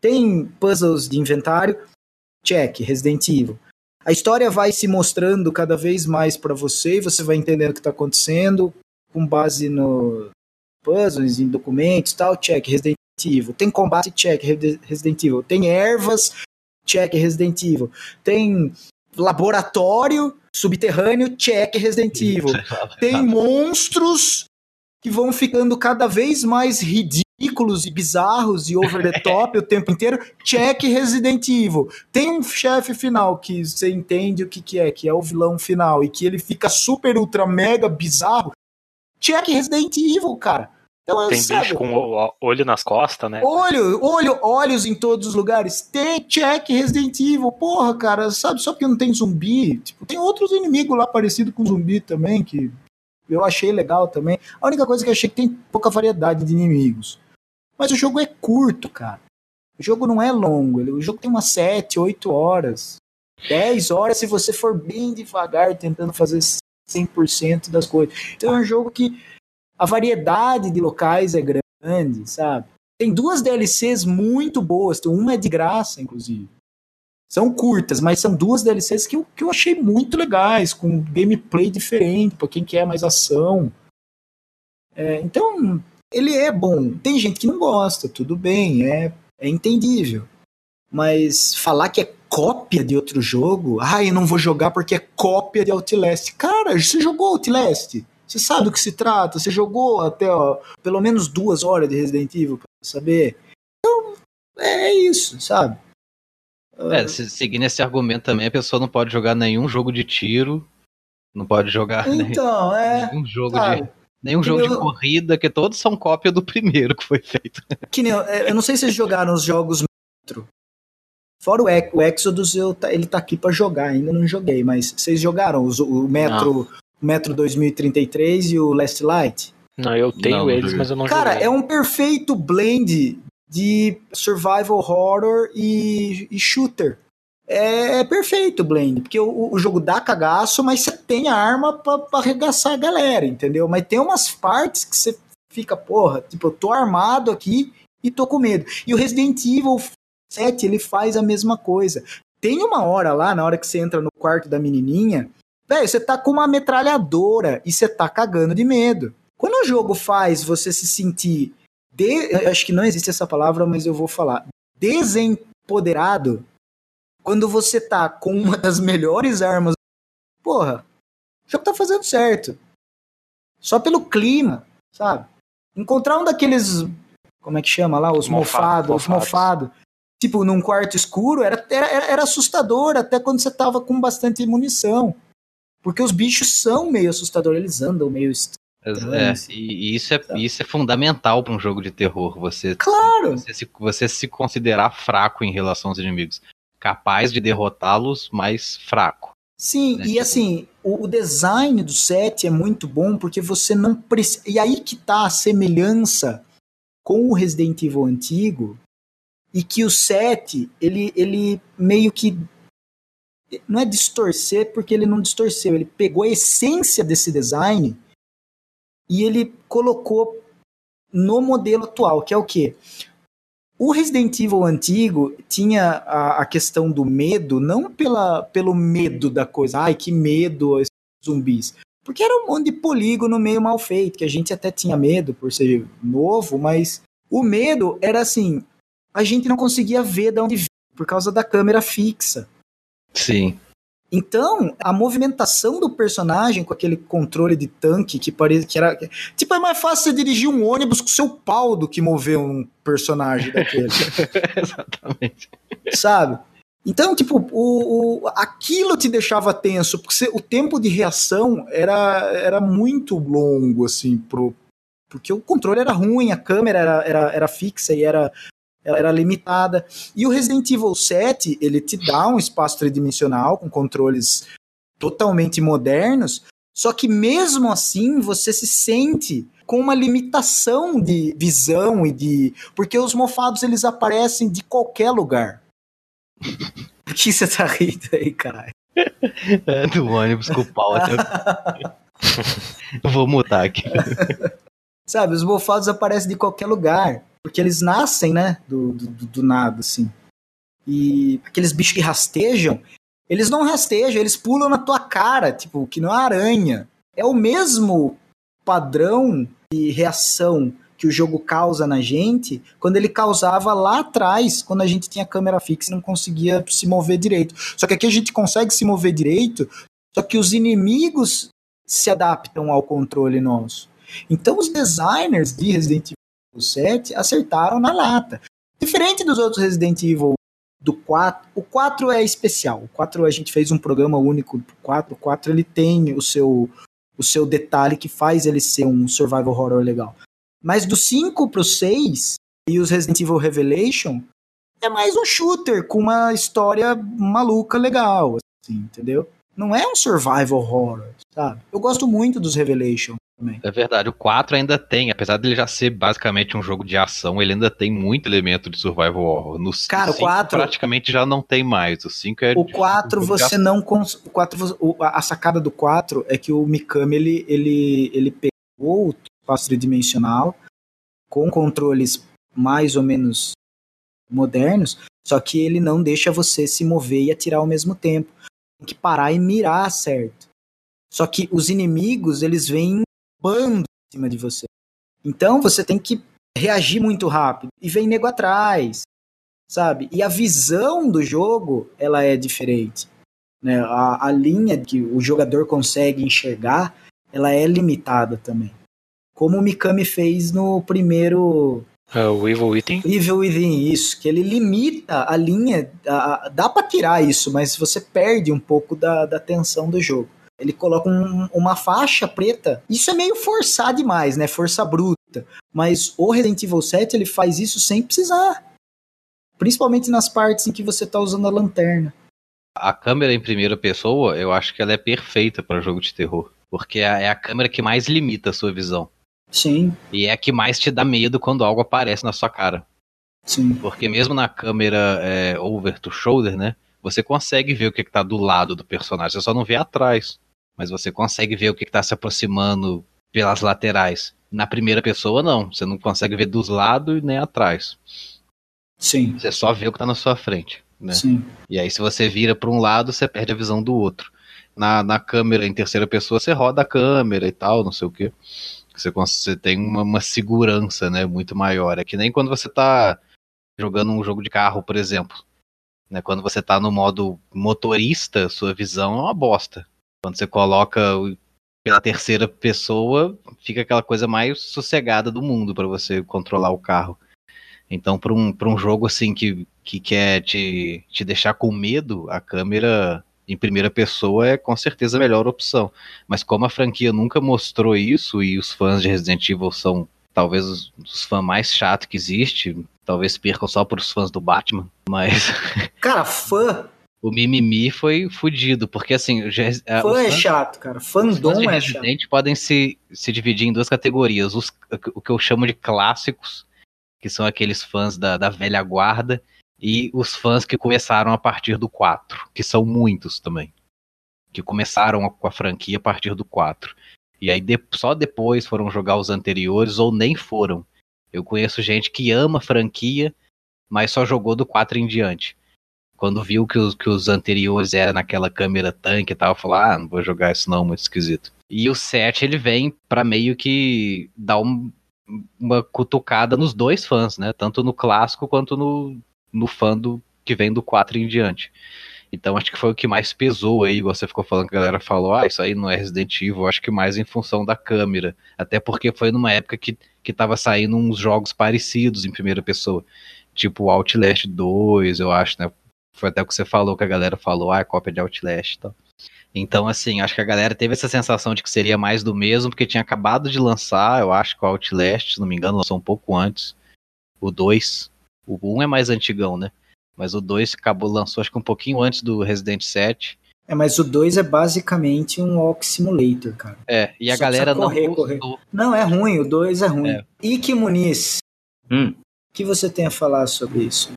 Tem puzzles de inventário? Check, Resident Evil. A história vai se mostrando cada vez mais para você e você vai entendendo o que tá acontecendo com base no puzzles, em documentos, tal, check, Resident Evil. Tem combate, check, Re- Resident Evil. Tem ervas, check, Resident Evil. Tem laboratório subterrâneo, check, Resident Evil. Tem monstros que vão ficando cada vez mais ridículos e bizarros e over the top o tempo inteiro. Check Resident Evil. Tem um chefe final que você entende o que, que é, que é o vilão final, e que ele fica super, ultra, mega bizarro. Check Resident Evil, cara. Então, Tem sabe, bicho com olho nas costas, né? Olho, olho, olhos em todos os lugares. Tem check Resident Evil. Porra, cara, sabe? Só porque não tem zumbi. Tipo, tem outros inimigos lá parecidos com zumbi também, que eu achei legal também. A única coisa que eu achei que tem pouca variedade de inimigos. Mas o jogo é curto, cara. O jogo não é longo. O jogo tem umas 7, 8 horas. 10 horas se você for bem devagar tentando fazer 100% das coisas. Então é um jogo que a variedade de locais é grande, sabe? Tem duas DLCs muito boas. Uma é de graça, inclusive. São curtas, mas são duas DLCs que eu, que eu achei muito legais, com gameplay diferente, pra quem quer mais ação. É, então, ele é bom. Tem gente que não gosta, tudo bem, é, é entendível. Mas falar que é cópia de outro jogo, ah, eu não vou jogar porque é cópia de Outlast. Cara, você jogou Outlast? Você sabe do que se trata? Você jogou até ó, pelo menos duas horas de Resident Evil pra saber? Então, é isso, sabe? É, se- seguindo esse argumento também, a pessoa não pode jogar nenhum jogo de tiro, não pode jogar nenhum, Então, é. nenhum jogo sabe? de nenhum jogo de eu- corrida, que todos são cópia do primeiro que foi feito. Que nem, eu- é, eu não sei se vocês jogaram os jogos Metro. Fora o, o Exodus, eu, ele tá aqui pra jogar, ainda não joguei, mas vocês jogaram os- o Metro, o Metro 2033 e o Last Light? Não, eu tenho Não, eles, mas eu não Cara, joguei. é um perfeito blend de survival horror e, e shooter. É, é perfeito o blend, porque o, o jogo dá cagaço, mas você tem a arma pra, pra arregaçar a galera, entendeu? Mas tem umas partes que você fica, porra, tipo, eu tô armado aqui e tô com medo. E o Resident Evil 7, ele faz a mesma coisa. Tem uma hora lá, na hora que você entra no quarto da menininha, velho, você tá com uma metralhadora e você tá cagando de medo. Quando o jogo faz você se sentir, de, acho que não existe essa palavra, mas eu vou falar, desempoderado, quando você tá com uma das melhores armas, porra, o jogo tá fazendo certo. Só pelo clima, sabe? Encontrar um daqueles, como é que chama lá, os Mofa- mofados, os mofados. mofados, tipo num quarto escuro, era, era, era assustador até quando você tava com bastante munição. Porque os bichos são meio assustadores, eles andam meio É, e, isso é isso é fundamental para um jogo de terror, você Claro! você se, você se considerar fraco em relação aos inimigos, capaz de derrotá-los, mas fraco. Sim, né? e Tipo- assim, o, o design do set é muito bom porque você não precisa. E aí que tá a semelhança com o Resident Evil antigo, e que o set, ele, ele meio que. Não é distorcer, porque ele não distorceu, ele pegou a essência desse design e ele colocou no modelo atual, que é o quê? O Resident Evil antigo tinha a, a questão do medo, não pela, pelo medo da coisa, ai que medo esses zumbis, porque era um monte de polígono meio mal feito, que a gente até tinha medo por ser novo, mas o medo era assim, a gente não conseguia ver de onde por causa da câmera fixa. Sim. Então, a movimentação do personagem com aquele controle de tanque que parecia que era. Tipo, é mais fácil você dirigir um ônibus com seu pau do que mover um personagem daquele. Exatamente. sabe? Então, tipo, o, o- aquilo te deixava tenso, porque você- o tempo de reação era, era muito longo, assim, pro, porque o controle era ruim, a câmera era, era, era fixa e era, ela era limitada. E o Resident Evil 7, ele te dá um espaço tridimensional com controles totalmente modernos, só que mesmo assim você se sente com uma limitação de visão e de porque os mofados eles aparecem de qualquer lugar. Por que você tá rindo aí, caralho? É, do ônibus com o pau até. Vou mutar aqui. Sabe, os mofados aparecem de qualquer lugar. Porque eles nascem, né? Do, do, do- nada, assim. E aqueles bichos que rastejam, eles não rastejam, eles pulam na tua cara, tipo, que não é aranha. É o mesmo padrão de reação que o jogo causa na gente quando ele causava lá atrás, quando a gente tinha câmera fixa e não conseguia se mover direito. Só que aqui a gente consegue se mover direito, só que os inimigos se adaptam ao controle nosso. Então os designers de Resident Evil 7 acertaram na lata. Diferente dos outros Resident Evil do 4, o 4 é especial. O 4 a gente fez um programa único pro 4, o 4 ele tem o seu o seu detalhe que faz ele ser um survival horror legal. Mas do 5 pro 6 e os Resident Evil Revelation é mais um shooter com uma história maluca legal, assim, entendeu? Não é um survival horror, sabe? Eu gosto muito dos Revelation também. É verdade, o 4 ainda tem, apesar dele já ser basicamente um jogo de ação, ele ainda tem muito elemento de survival horror. No Cara, o 5 4 praticamente já não tem mais. O 5 é O de- 4 um jogo de você não cons... o 4 vo- o- a a sacada do 4 é que o Mikami ele ele ele pegou o espaço tridimensional com controles mais ou menos modernos, só que ele não deixa você se mover e atirar ao mesmo tempo. Tem que parar e mirar certo. Só que os inimigos, eles vêm em bando em cima de você. Então você tem que reagir muito rápido e vem nego atrás sabe? E a visão do jogo, ela é diferente. Né? A, a linha que o jogador consegue enxergar, ela é limitada também. Como o Mikami fez no primeiro É, o Evil Within. Evil Within, isso, que ele limita a linha, a- a- dá pra tirar isso, mas você perde um pouco da, da tensão do jogo. Ele coloca um- uma faixa preta, isso é meio forçar demais, né, força bruta, mas o Resident Evil 7 ele faz isso sem precisar. Principalmente nas partes em que você tá usando a lanterna. A câmera em primeira pessoa, eu acho que ela é perfeita para jogo de terror. Porque é é a câmera que mais limita a sua visão. Sim, E é a que mais te dá medo quando algo aparece na sua cara. sim. Porque mesmo na câmera é, over to shoulder, né? Você consegue ver o que, que tá do lado do personagem. Você só não vê atrás. Mas você consegue ver o que, que tá se aproximando pelas laterais. Na primeira pessoa, não. Você não consegue ver dos lados nem atrás. Sim, Você só vê o que tá na sua frente. Né? sim. E aí, se você vira para um lado, você perde a visão do outro. Na, na câmera em terceira pessoa, você roda a câmera e tal, não sei o quê. Você, você tem uma, uma segurança né, muito maior. É que nem quando você tá jogando um jogo de carro, por exemplo. Né, quando você tá no modo motorista, sua visão é uma bosta. Quando você coloca pela terceira pessoa, fica aquela coisa mais sossegada do mundo para você controlar o carro. Então, para um, um jogo assim que, que quer te, te deixar com medo, a câmera em primeira pessoa é com certeza a melhor opção. Mas como a franquia nunca mostrou isso e os fãs de Resident Evil são talvez os, fãs mais chatos que existe, talvez percam só para os fãs do Batman, mas Cara, fã, o mimimi foi fudido, porque assim, já- fã é fãs- chato, cara. Fandom é chato. Resident podem se, se dividir em duas categorias. Os, o que eu chamo de clássicos, que são aqueles fãs da, da velha guarda, e os fãs que começaram a partir do 4, que são muitos também. Que começaram a- com a franquia a partir do 4. E aí de- só depois foram jogar os anteriores ou nem foram. Eu conheço gente que ama a franquia, mas só jogou do 4 em diante. Quando viu que os, que os anteriores eram naquela câmera tanque e tal, falou: ah, não vou jogar isso não, muito esquisito. E o 7 ele vem pra meio que dar um- uma cutucada nos dois fãs, né? Tanto no clássico quanto no, no fã do, que vem do 4 em diante. Então acho que foi o que mais pesou aí, você ficou falando que a galera falou, ah, isso aí não é Resident Evil, acho que mais em função da câmera. Até porque foi numa época que, que tava saindo uns jogos parecidos em primeira pessoa. Tipo Outlast 2, eu acho, né? Foi até o que você falou, que a galera falou, ah, é cópia de Outlast e tal. Então, assim, acho que a galera teve essa sensação de que seria mais do mesmo, porque tinha acabado de lançar, eu acho que o Outlast, se não me engano, lançou um pouco antes. O 2. O 1 é mais antigão, né? Mas o 2 acabou, lançou acho que um pouquinho antes do Resident 7. É, mas o 2 é basicamente um Walk Simulator, cara. É, e a Só galera só não correr, gostou. Não, é ruim, o 2 é ruim. É. Ike Muniz, Hum. o que você tem a falar sobre isso?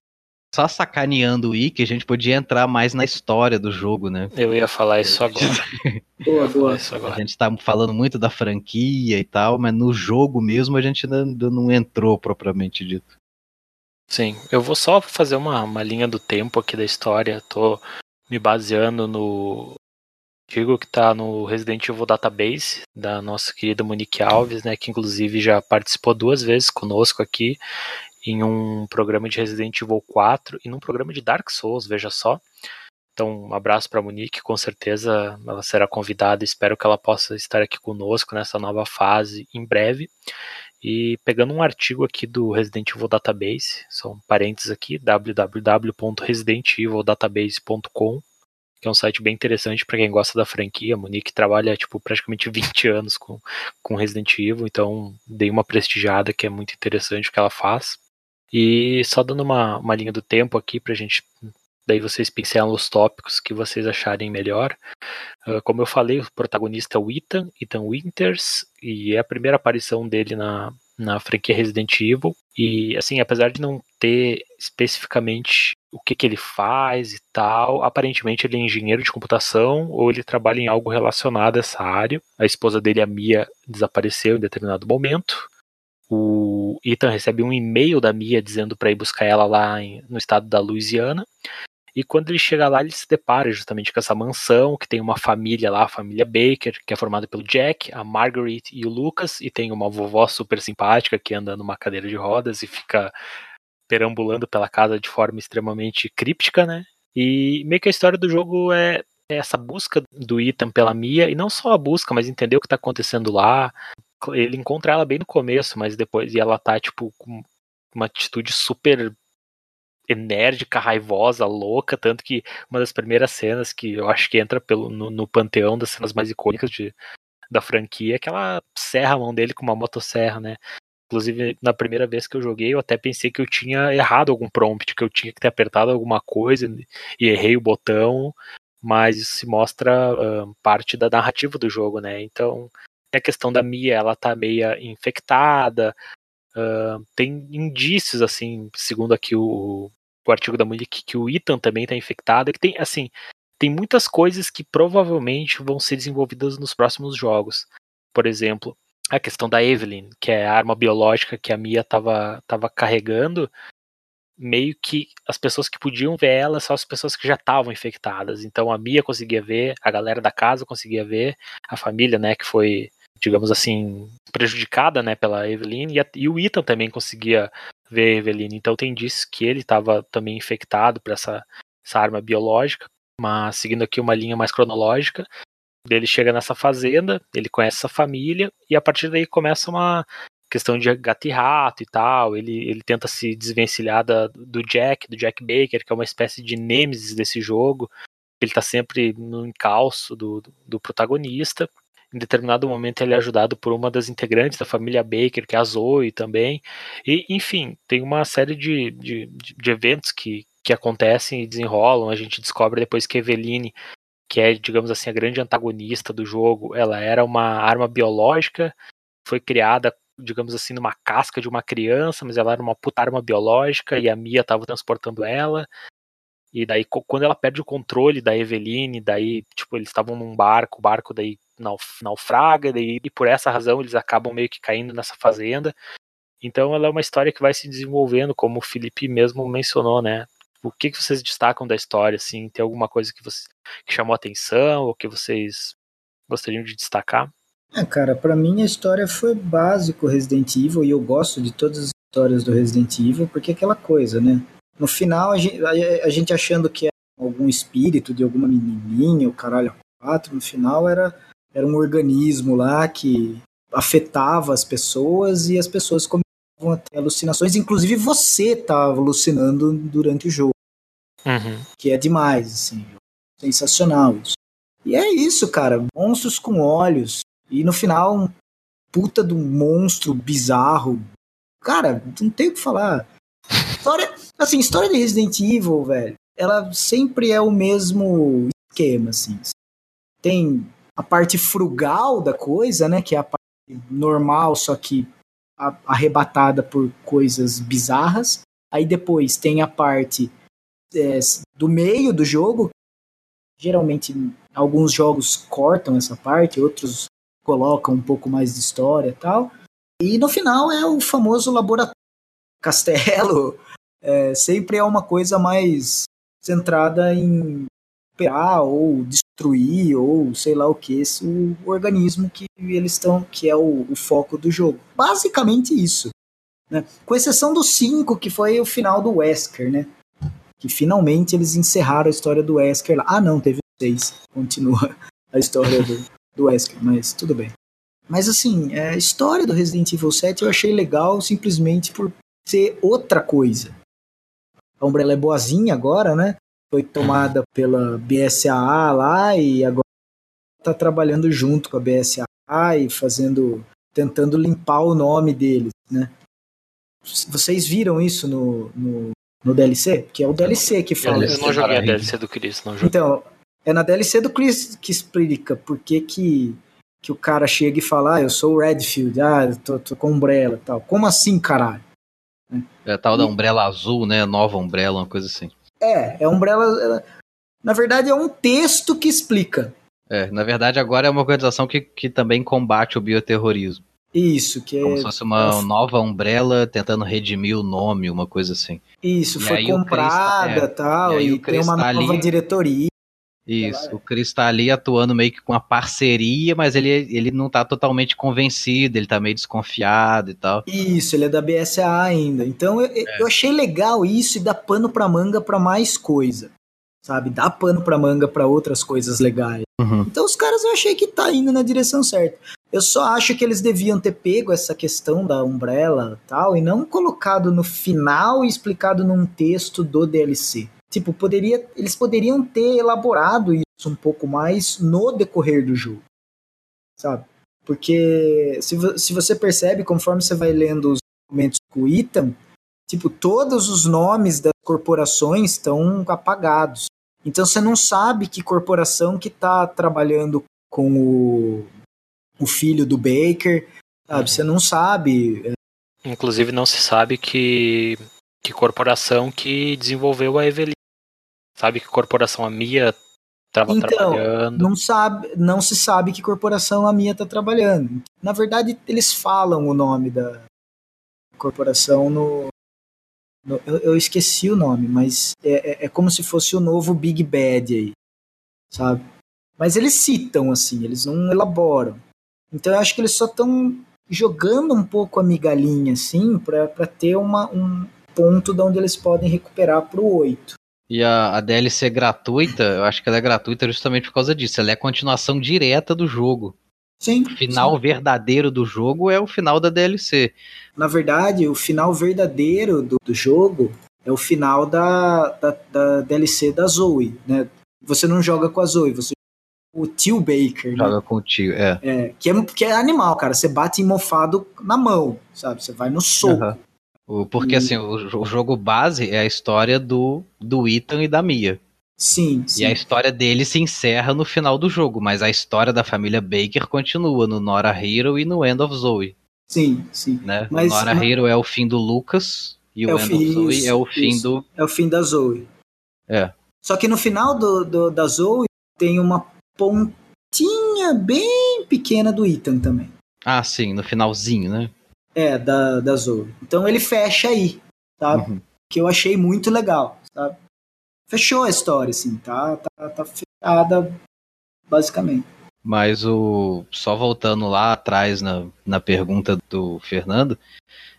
Só sacaneando o Wiki, a gente podia entrar mais na história do jogo, né? Eu ia falar isso agora. Boa, Ia falar boa. isso A agora. gente tá falando muito da franquia e tal, mas no jogo mesmo a gente ainda não entrou propriamente dito. Sim, eu vou só fazer uma, uma linha do tempo aqui da história. Tô me baseando no artigo que tá no Resident Evil Database, da nossa querida Monique Alves, né, que inclusive já participou duas vezes conosco aqui em um programa de Resident Evil 4 e num programa de Dark Souls, veja só. Então, um abraço para Monique, com certeza ela será convidada, espero que ela possa estar aqui conosco nessa nova fase em breve. E pegando um artigo aqui do Resident Evil Database, são parênteses aqui, www.residentEvildatabase.com, que é um site bem interessante para quem gosta da franquia. A Monique trabalha tipo praticamente 20 anos com, com Resident Evil, então dei uma prestigiada que é muito interessante o que ela faz. E só dando uma, uma linha do tempo aqui pra gente. Daí vocês pincelam os tópicos que vocês acharem melhor. Uh, como eu falei, o protagonista é o Ethan, Ethan Winters, e é a primeira aparição dele na, na franquia Resident Evil. E assim, apesar de não ter especificamente o que, que ele faz e tal, aparentemente ele é engenheiro de computação ou ele trabalha em algo relacionado a essa área. A esposa dele, a Mia, desapareceu em determinado momento. O Ethan recebe um e-mail da Mia dizendo para ir buscar ela lá em- no estado da Louisiana. E quando ele chega lá, ele se depara justamente com essa mansão, que tem uma família lá, a família Baker, que é formada pelo Jack, a Margaret e o Lucas, e tem uma vovó super simpática que anda numa cadeira de rodas e fica perambulando pela casa de forma extremamente críptica, né? E meio que a história do jogo é é essa busca do Ethan pela Mia, e não só a busca, mas entender o que tá acontecendo lá. Ele encontra ela bem no começo, mas depois e ela tá, tipo, com uma atitude super enérgica, raivosa, louca, tanto que uma das primeiras cenas que eu acho que entra pelo, no, no panteão das cenas mais icônicas de, da franquia é que ela serra a mão dele com uma motosserra, né? Inclusive, na primeira vez que eu joguei, eu até pensei que eu tinha errado algum prompt, que eu tinha que ter apertado alguma coisa e errei o botão, mas isso se mostra ah, parte da narrativa do jogo, né? Então, a questão da Mia, ela tá meia infectada, ah, tem indícios, assim, segundo aqui o, o artigo da Monique, que o Ethan também tá infectado, que tem, assim, tem muitas coisas que provavelmente vão ser desenvolvidas nos próximos jogos. Por exemplo, a questão da Evelyn, que é a arma biológica que a Mia tava, tava carregando, meio que as pessoas que podiam ver ela são as pessoas que já estavam infectadas. Então a Mia conseguia ver, a galera da casa conseguia ver, a família, né, que foi, digamos assim, prejudicada, né, pela Evelyn, e, a- e o Ethan também conseguia ver a Evelyn. Então tem indícios que ele estava também infectado por essa, essa arma biológica. Mas seguindo aqui uma linha mais cronológica, ele chega nessa fazenda, ele conhece essa família, e a partir daí começa uma questão de gato e rato e tal. Ele, ele tenta se desvencilhar da- do Jack, do Jack Baker, que é uma espécie de nêmesis desse jogo. Ele tá sempre no encalço do, do, do protagonista. Em determinado momento ele é ajudado por uma das integrantes da família Baker, que é a Zoe também. E, enfim, tem uma série de, de, de eventos que, que acontecem e desenrolam. A gente descobre depois que Eveline que é, digamos assim, a grande antagonista do jogo, ela era uma arma biológica, foi criada, digamos assim, numa casca de uma criança, mas ela era uma puta arma biológica e a Mia estava transportando ela. E daí, quando ela perde o controle da Eveline, daí, tipo, eles estavam num barco, o barco daí nauf- naufraga, daí, e por essa razão eles acabam meio que caindo nessa fazenda. Então ela é uma história que vai se desenvolvendo, como o Felipe mesmo mencionou, né? O que, que vocês destacam da história, assim? Tem alguma coisa que, você, que chamou atenção ou que vocês gostariam de destacar? É, cara, pra mim a história foi básico Resident Evil e eu gosto de todas as histórias do Resident Evil porque é aquela coisa, né? No final a gente, a- a gente achando que era algum espírito de alguma menininha, o caralho quatro, no final era, era um organismo lá que afetava as pessoas e as pessoas começavam a ter alucinações, inclusive você tava alucinando durante o jogo Uhum. que é demais, assim. Sensacional isso. E é isso, cara. Monstros com olhos. E no final, um puta de um monstro bizarro. Cara, não tem o que falar. História, assim, história de Resident Evil, velho, ela sempre é o mesmo esquema, assim. Tem a parte frugal da coisa, né? Que é a parte normal, só que arrebatada por coisas bizarras. Aí depois tem a parte é, do meio do jogo. Geralmente, alguns jogos cortam essa parte, outros colocam um pouco mais de história e tal. E no final é o famoso laboratório. Castelo é, sempre é uma coisa mais centrada em operar ou destruir ou sei lá o que o organismo que eles estão que é o, o, foco do jogo. Basicamente isso né? com exceção do 5 que foi o final do Wesker né? Que finalmente eles encerraram a história do Wesker lá. Ah não teve seis. Continua a história do, do Wesker mas tudo bem. Mas assim a história do Resident Evil 7 eu achei legal simplesmente por ser outra coisa. A Umbrella é boazinha agora né foi tomada pela BSAA lá e agora está trabalhando junto com a BSAA e fazendo, tentando limpar o nome deles, né? Vocês viram isso no, no, no DLC? Que é o DLC que fala. Eu não joguei a DLC do Chris, não joguei. Então, é na DLC do Chris que explica por que que, que o cara chega e fala, ah, eu sou o Redfield, ah, tô, tô com Umbrella e tal. Como assim, caralho? É tal da Umbrella azul, né? Nova Umbrella, uma coisa assim. É, é Umbrella. Na verdade, é um texto que explica. É, na verdade, agora é uma organização que, que também combate o bioterrorismo. Isso, que Como é. se fosse uma nova Umbrella tentando redimir o nome, uma coisa assim. Isso, E foi o comprada Chris tá- é, tal, e e, tem uma tá nova diretoria. Isso, o Chris tá ali atuando meio que com uma parceria, mas ele, ele não tá totalmente convencido, ele tá meio desconfiado e tal. Isso, ele é da BSA ainda. Então eu, eu achei legal isso e dá pano pra manga pra mais coisa. Sabe? Dá pano pra manga pra outras coisas legais. Então os caras eu achei que tá indo na direção certa. Eu só acho que eles deviam ter pego essa questão da Umbrella e tal e não colocado no final e explicado num texto do DLC. Tipo, poderia, eles poderiam ter elaborado isso um pouco mais no decorrer do jogo. Sabe? Porque se, se você percebe, conforme você vai lendo os documentos com o Ethan, tipo, todos os nomes das corporações estão apagados. Então você não sabe que corporação que tá trabalhando com o, o filho do Baker, sabe? Você não sabe. Inclusive não se sabe que, que corporação que desenvolveu a Evelyn. Sabe que corporação a Mia estava Então, trabalhando. Não sabe, não se sabe que corporação a minha tá trabalhando. Na verdade, eles falam o nome da corporação no. no- eu, eu esqueci o nome, mas é, é- é como se fosse o novo Big Bad aí, sabe? Mas eles citam assim, eles não elaboram. Então eu acho que eles só estão jogando um pouco a migalhinha assim pra ter uma, um ponto de onde eles podem recuperar pro 8. E a, a DLC gratuita, eu acho que ela é gratuita justamente por causa disso. Ela é a continuação direta do jogo. Sim. O final verdadeiro do jogo é o final da DLC. Na verdade, o final verdadeiro do, do jogo é o final da, da, da DLC da Zoe, né? Você não joga com a Zoe, você joga com o tio Baker, né? Joga contigo, é. É, que, é, que é animal, cara. Você bate mofado na mão, sabe? Você vai no soco. Aham. Porque E- assim, o, o jogo base é a história do, do Ethan e da Mia. Sim, sim. E a história dele se encerra no final do jogo, mas a história da família Baker continua no Nora Hero e no End of Zoe, Sim, sim. né? Mas- o Nora mas- Hero é o fim do Lucas e o É o End of Zoe isso, é o fim isso. do... É o fim da Zoe. É. Só que no final do, do- da Zoe tem uma pontinha bem pequena do Ethan também. Ah, sim, no finalzinho, né? É, da, da Zoe. Então ele fecha aí, sabe? Uhum. Que eu achei muito legal, sabe? Fechou a história, assim, tá, tá, tá fechada, basicamente. Mas o. Só voltando lá atrás na, na pergunta do Fernando,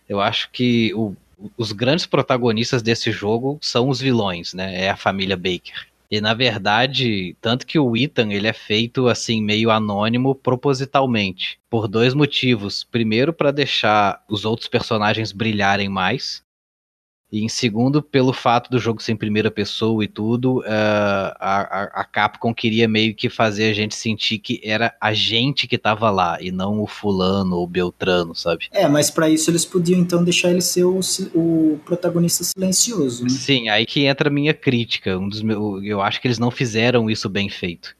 eu acho que o- os grandes protagonistas desse jogo são os vilões, né? É a família Baker. E na verdade, tanto que o Ethan ele é feito assim meio anônimo propositalmente, por dois motivos. Primeiro, para deixar os outros personagens brilharem mais. E em segundo, pelo fato do jogo ser em primeira pessoa e tudo, eh, a, a, Capcom queria meio que fazer a gente sentir que era a gente que tava lá, e não o fulano ou o Beltrano, sabe? É, mas pra isso eles podiam então deixar ele ser o, o protagonista silencioso, né? Sim, aí que entra a minha crítica. Um dos meus, eu acho que eles não fizeram isso bem feito.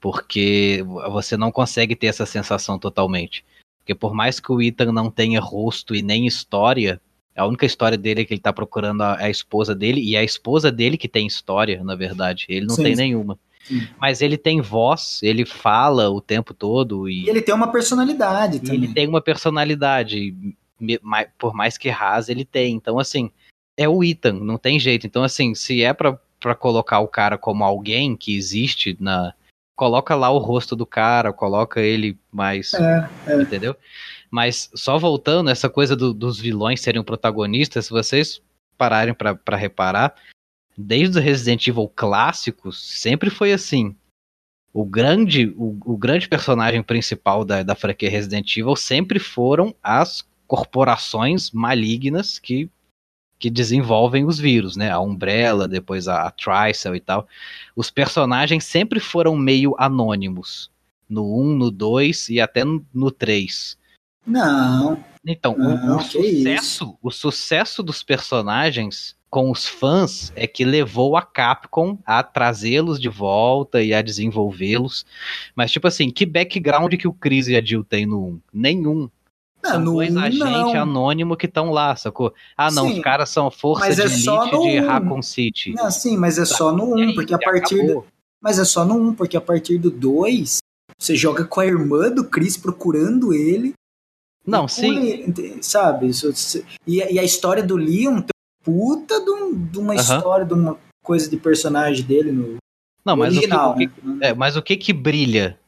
Porque você não consegue ter essa sensação totalmente. Porque por mais que o Ethan não tenha rosto e nem história, A única história dele é que ele tá procurando a, a esposa dele, e é a esposa dele que tem história, na verdade. Ele não Sim, tem sim. nenhuma. Sim. Mas ele tem voz, ele fala o tempo todo e, E ele tem uma personalidade também. ele tem uma personalidade, por mais que rasa, ele tem. Então, assim, é o Ethan, não tem jeito. Então, assim, se é pra, pra colocar o cara como alguém que existe na. Coloca lá o rosto do cara, coloca ele mais. É, Entendeu? Mas só voltando, essa coisa do- dos vilões serem o protagonista, se vocês pararem pra reparar, desde o Resident Evil clássicos, sempre foi assim. O grande, o, o grande personagem principal da, da franquia Resident Evil sempre foram as corporações malignas que, que desenvolvem os vírus, né? A Umbrella, depois a, a e tal. Os personagens sempre foram meio anônimos. No 1, no 2 e até no 3. Não, Então, o- Não, o, que sucesso, o sucesso dos personagens com os fãs é que levou a Capcom a trazê-los de volta e a desenvolvê-los. Mas, tipo assim, que background que o Chris e a Jill têm no 1? Nenhum. não, São no dois um, agentes não. anônimos que estão lá, sacou? Ah, não, Sim, os caras são força mas de é elite no de um. Raccoon City. Não, sim, mas é só no E 1, aí, porque a partir do. Mas é só no 1, porque a partir do 2, você joga com a irmã do Chris procurando ele. Não, E sim. pula ele, Sabe? E, a- e a história do Leon tem puta de, um- de uma Aham. história, de uma coisa de personagem dele no, Não, no mas original, o que, né? É, mas o que que brilha?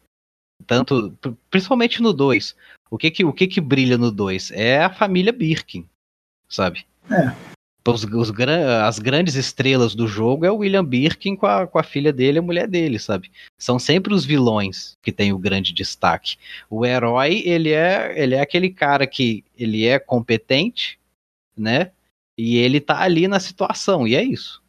Tanto, pr- principalmente no 2. O que que, o que que brilha no 2? É a família Birkin, sabe? É. Os, os as grandes estrelas do jogo é o William Birkin com a, com a filha dele e a mulher dele, sabe? São sempre os vilões que têm o grande destaque. O herói, ele é, ele é aquele cara que ele é competente, né? E ele tá ali na situação, e é isso.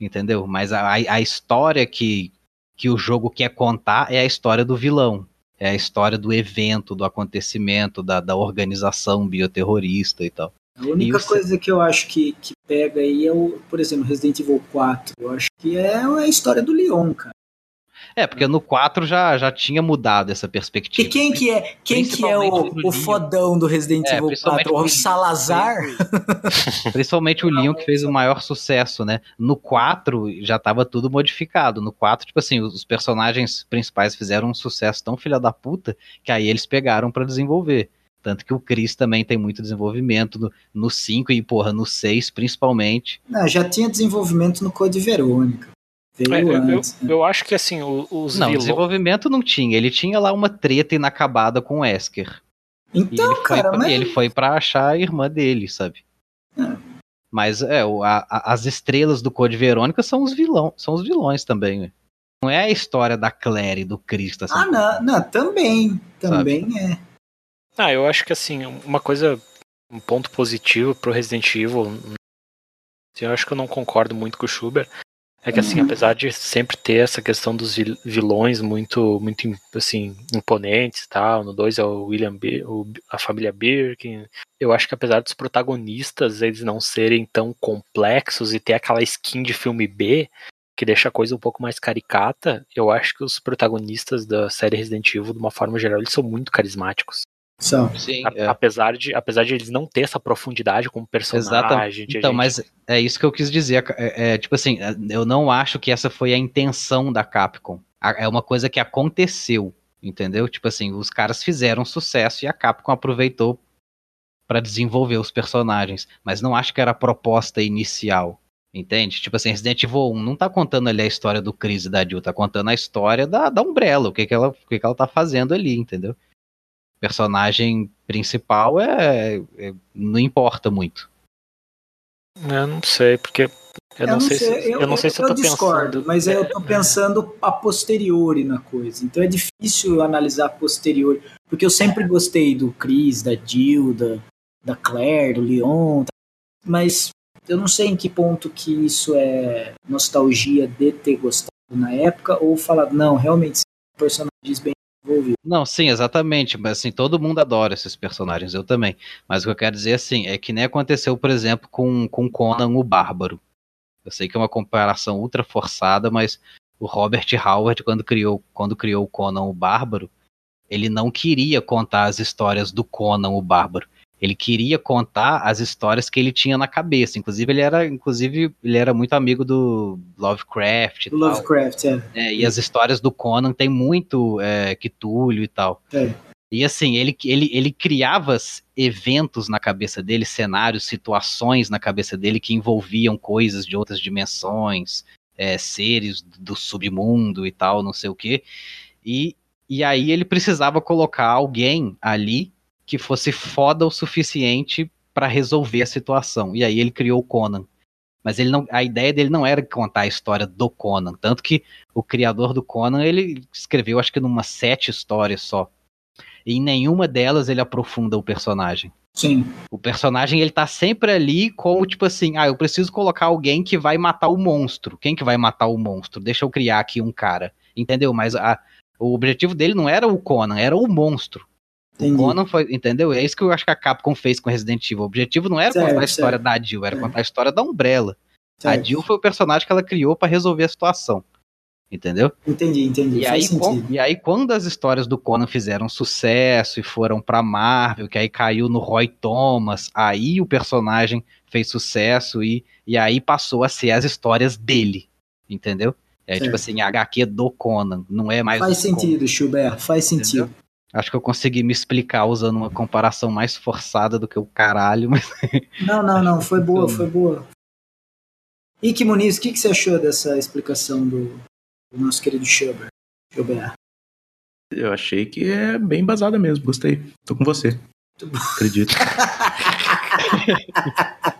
Entendeu? Mas a, a história que, que o jogo quer contar é a história do vilão. É a história do evento, do acontecimento, da, da organização bioterrorista e tal. A única E o- coisa que eu acho que, que pega aí é o, por exemplo, Resident Evil 4. Eu acho que é a história do Leon, cara. É, porque no 4 já, já tinha mudado essa E perspectiva. quem que é, quem que é o, o fodão do Resident É, Evil principalmente 4? pro O Leon. Salazar? Principalmente o Leon que fez o maior sucesso, né? No 4 já tava tudo modificado. No 4, tipo assim, os personagens principais fizeram um sucesso tão filha da puta que aí eles pegaram pra desenvolver. Tanto que o Chris também tem muito desenvolvimento no, no 5 e, porra, no 6 principalmente. Não, já tinha desenvolvimento no Code Verônica. É, eu, antes. né? eu acho que assim, o- os não, vilões. desenvolvimento não tinha. Ele tinha lá uma treta inacabada com o Esker. E Então, ele foi, cara, pra, mas... e ele foi pra achar a irmã dele, sabe? É. Mas é, o- a- a- as estrelas do Code Verônica são os vilões, são os vilões também. né? Não é a história da Claire e do Chris, tá Ah, sendo- não, não, também. Também é. Ah, eu acho que assim, uma coisa, um ponto positivo pro Resident Evil, assim, eu acho que eu não concordo muito com o Schubert, é que assim, Uhum. apesar de sempre ter essa questão dos vil- vilões muito, muito assim, imponentes e tal, no 2 é o William Bir, o- a família Birkin, eu acho que apesar dos protagonistas eles não serem tão complexos e ter aquela skin de filme B, que deixa a coisa um pouco mais caricata, eu acho que os protagonistas da série Resident Evil, de uma forma geral, eles são muito carismáticos. Só. Sim, A- é. Apesar, de, apesar de eles não ter essa profundidade como personagem. Então, gente- mas é isso que eu quis dizer. É, é, tipo assim, é, eu não acho que essa foi a intenção da Capcom. A- É uma coisa que aconteceu, entendeu? Tipo assim, os caras fizeram sucesso e a Capcom aproveitou pra desenvolver os personagens. Mas não acho que era a proposta inicial. Entende? Tipo assim, Resident Evil 1 não tá contando ali a história do Chris e da Jill, tá contando a história da, da Umbrella, o que, que, ela, o que, que ela tá fazendo ali, entendeu? Personagem principal é, é- não importa muito. Eu não sei, porque. Eu, não, sei, se, eu, não sei se eu, tô discordo, pensando. mas eu tô pensando a posteriori na coisa. Então é difícil analisar a posteriori, porque eu sempre gostei do Chris, da Jill, da, da Claire, do Leon, mas eu não sei em que ponto que isso é nostalgia de ter gostado na época ou falar, não, realmente personagens bem. Não, sim, exatamente. Mas assim, todo mundo adora esses personagens, eu também. Mas o que eu quero dizer assim, é que nem aconteceu, por exemplo, com, com Conan o Bárbaro. Eu sei que é uma comparação ultra forçada, mas o Robert Howard, quando criou, quando criou Conan o Bárbaro, ele não queria contar as histórias do Conan o Bárbaro. Ele queria contar as histórias que ele tinha na cabeça. Inclusive, ele era, inclusive, ele era muito amigo do Lovecraft e Do tal. Lovecraft, é. É, e as histórias do Conan tem muito é, Cthulhu e tal. É. E assim, ele, ele, ele criava eventos na cabeça dele, cenários, situações na cabeça dele que envolviam coisas de outras dimensões, é, seres do submundo e tal, não sei o quê. E, e aí ele precisava colocar alguém ali que fosse foda o suficiente para resolver a situação. E aí ele criou o Conan. Mas ele não, a ideia dele não era contar a história do Conan, tanto que o criador do Conan ele escreveu acho que numa sete histórias só. E em nenhuma delas ele aprofunda o personagem. Sim. O personagem ele tá sempre ali como tipo assim, ah, eu preciso colocar alguém que vai matar o monstro. Quem que vai matar o monstro? Deixa eu criar aqui um cara, entendeu? Mas a, o objetivo dele não era o Conan, era o monstro. Entendi. O Conan foi, entendeu? É isso que eu acho que a Capcom fez com Resident Evil. O objetivo não era Certo, contar a história certo. da Jill, era Certo. contar a história da Umbrella. A Certo. Jill foi o personagem que ela criou pra resolver a situação. Entendeu? Entendi, entendi. E aí, sentido. quan- e aí, quando as histórias do Conan fizeram sucesso e foram pra Marvel, que aí caiu no Roy Thomas, aí o personagem fez sucesso e, e aí passou a ser as histórias dele. Entendeu? É Certo. tipo assim, a HQ do Conan, não é mais. Faz do Conan. sentido, Schubert. Faz sentido. Acho que eu consegui me explicar usando uma comparação mais forçada do que o caralho, mas Não, não, não. Foi boa, foi boa. Ike Muniz, o que, que você achou dessa explicação do, do nosso querido Schubert? Schubert. Eu achei que é bem embasada mesmo, gostei. Tô com você. Acredito.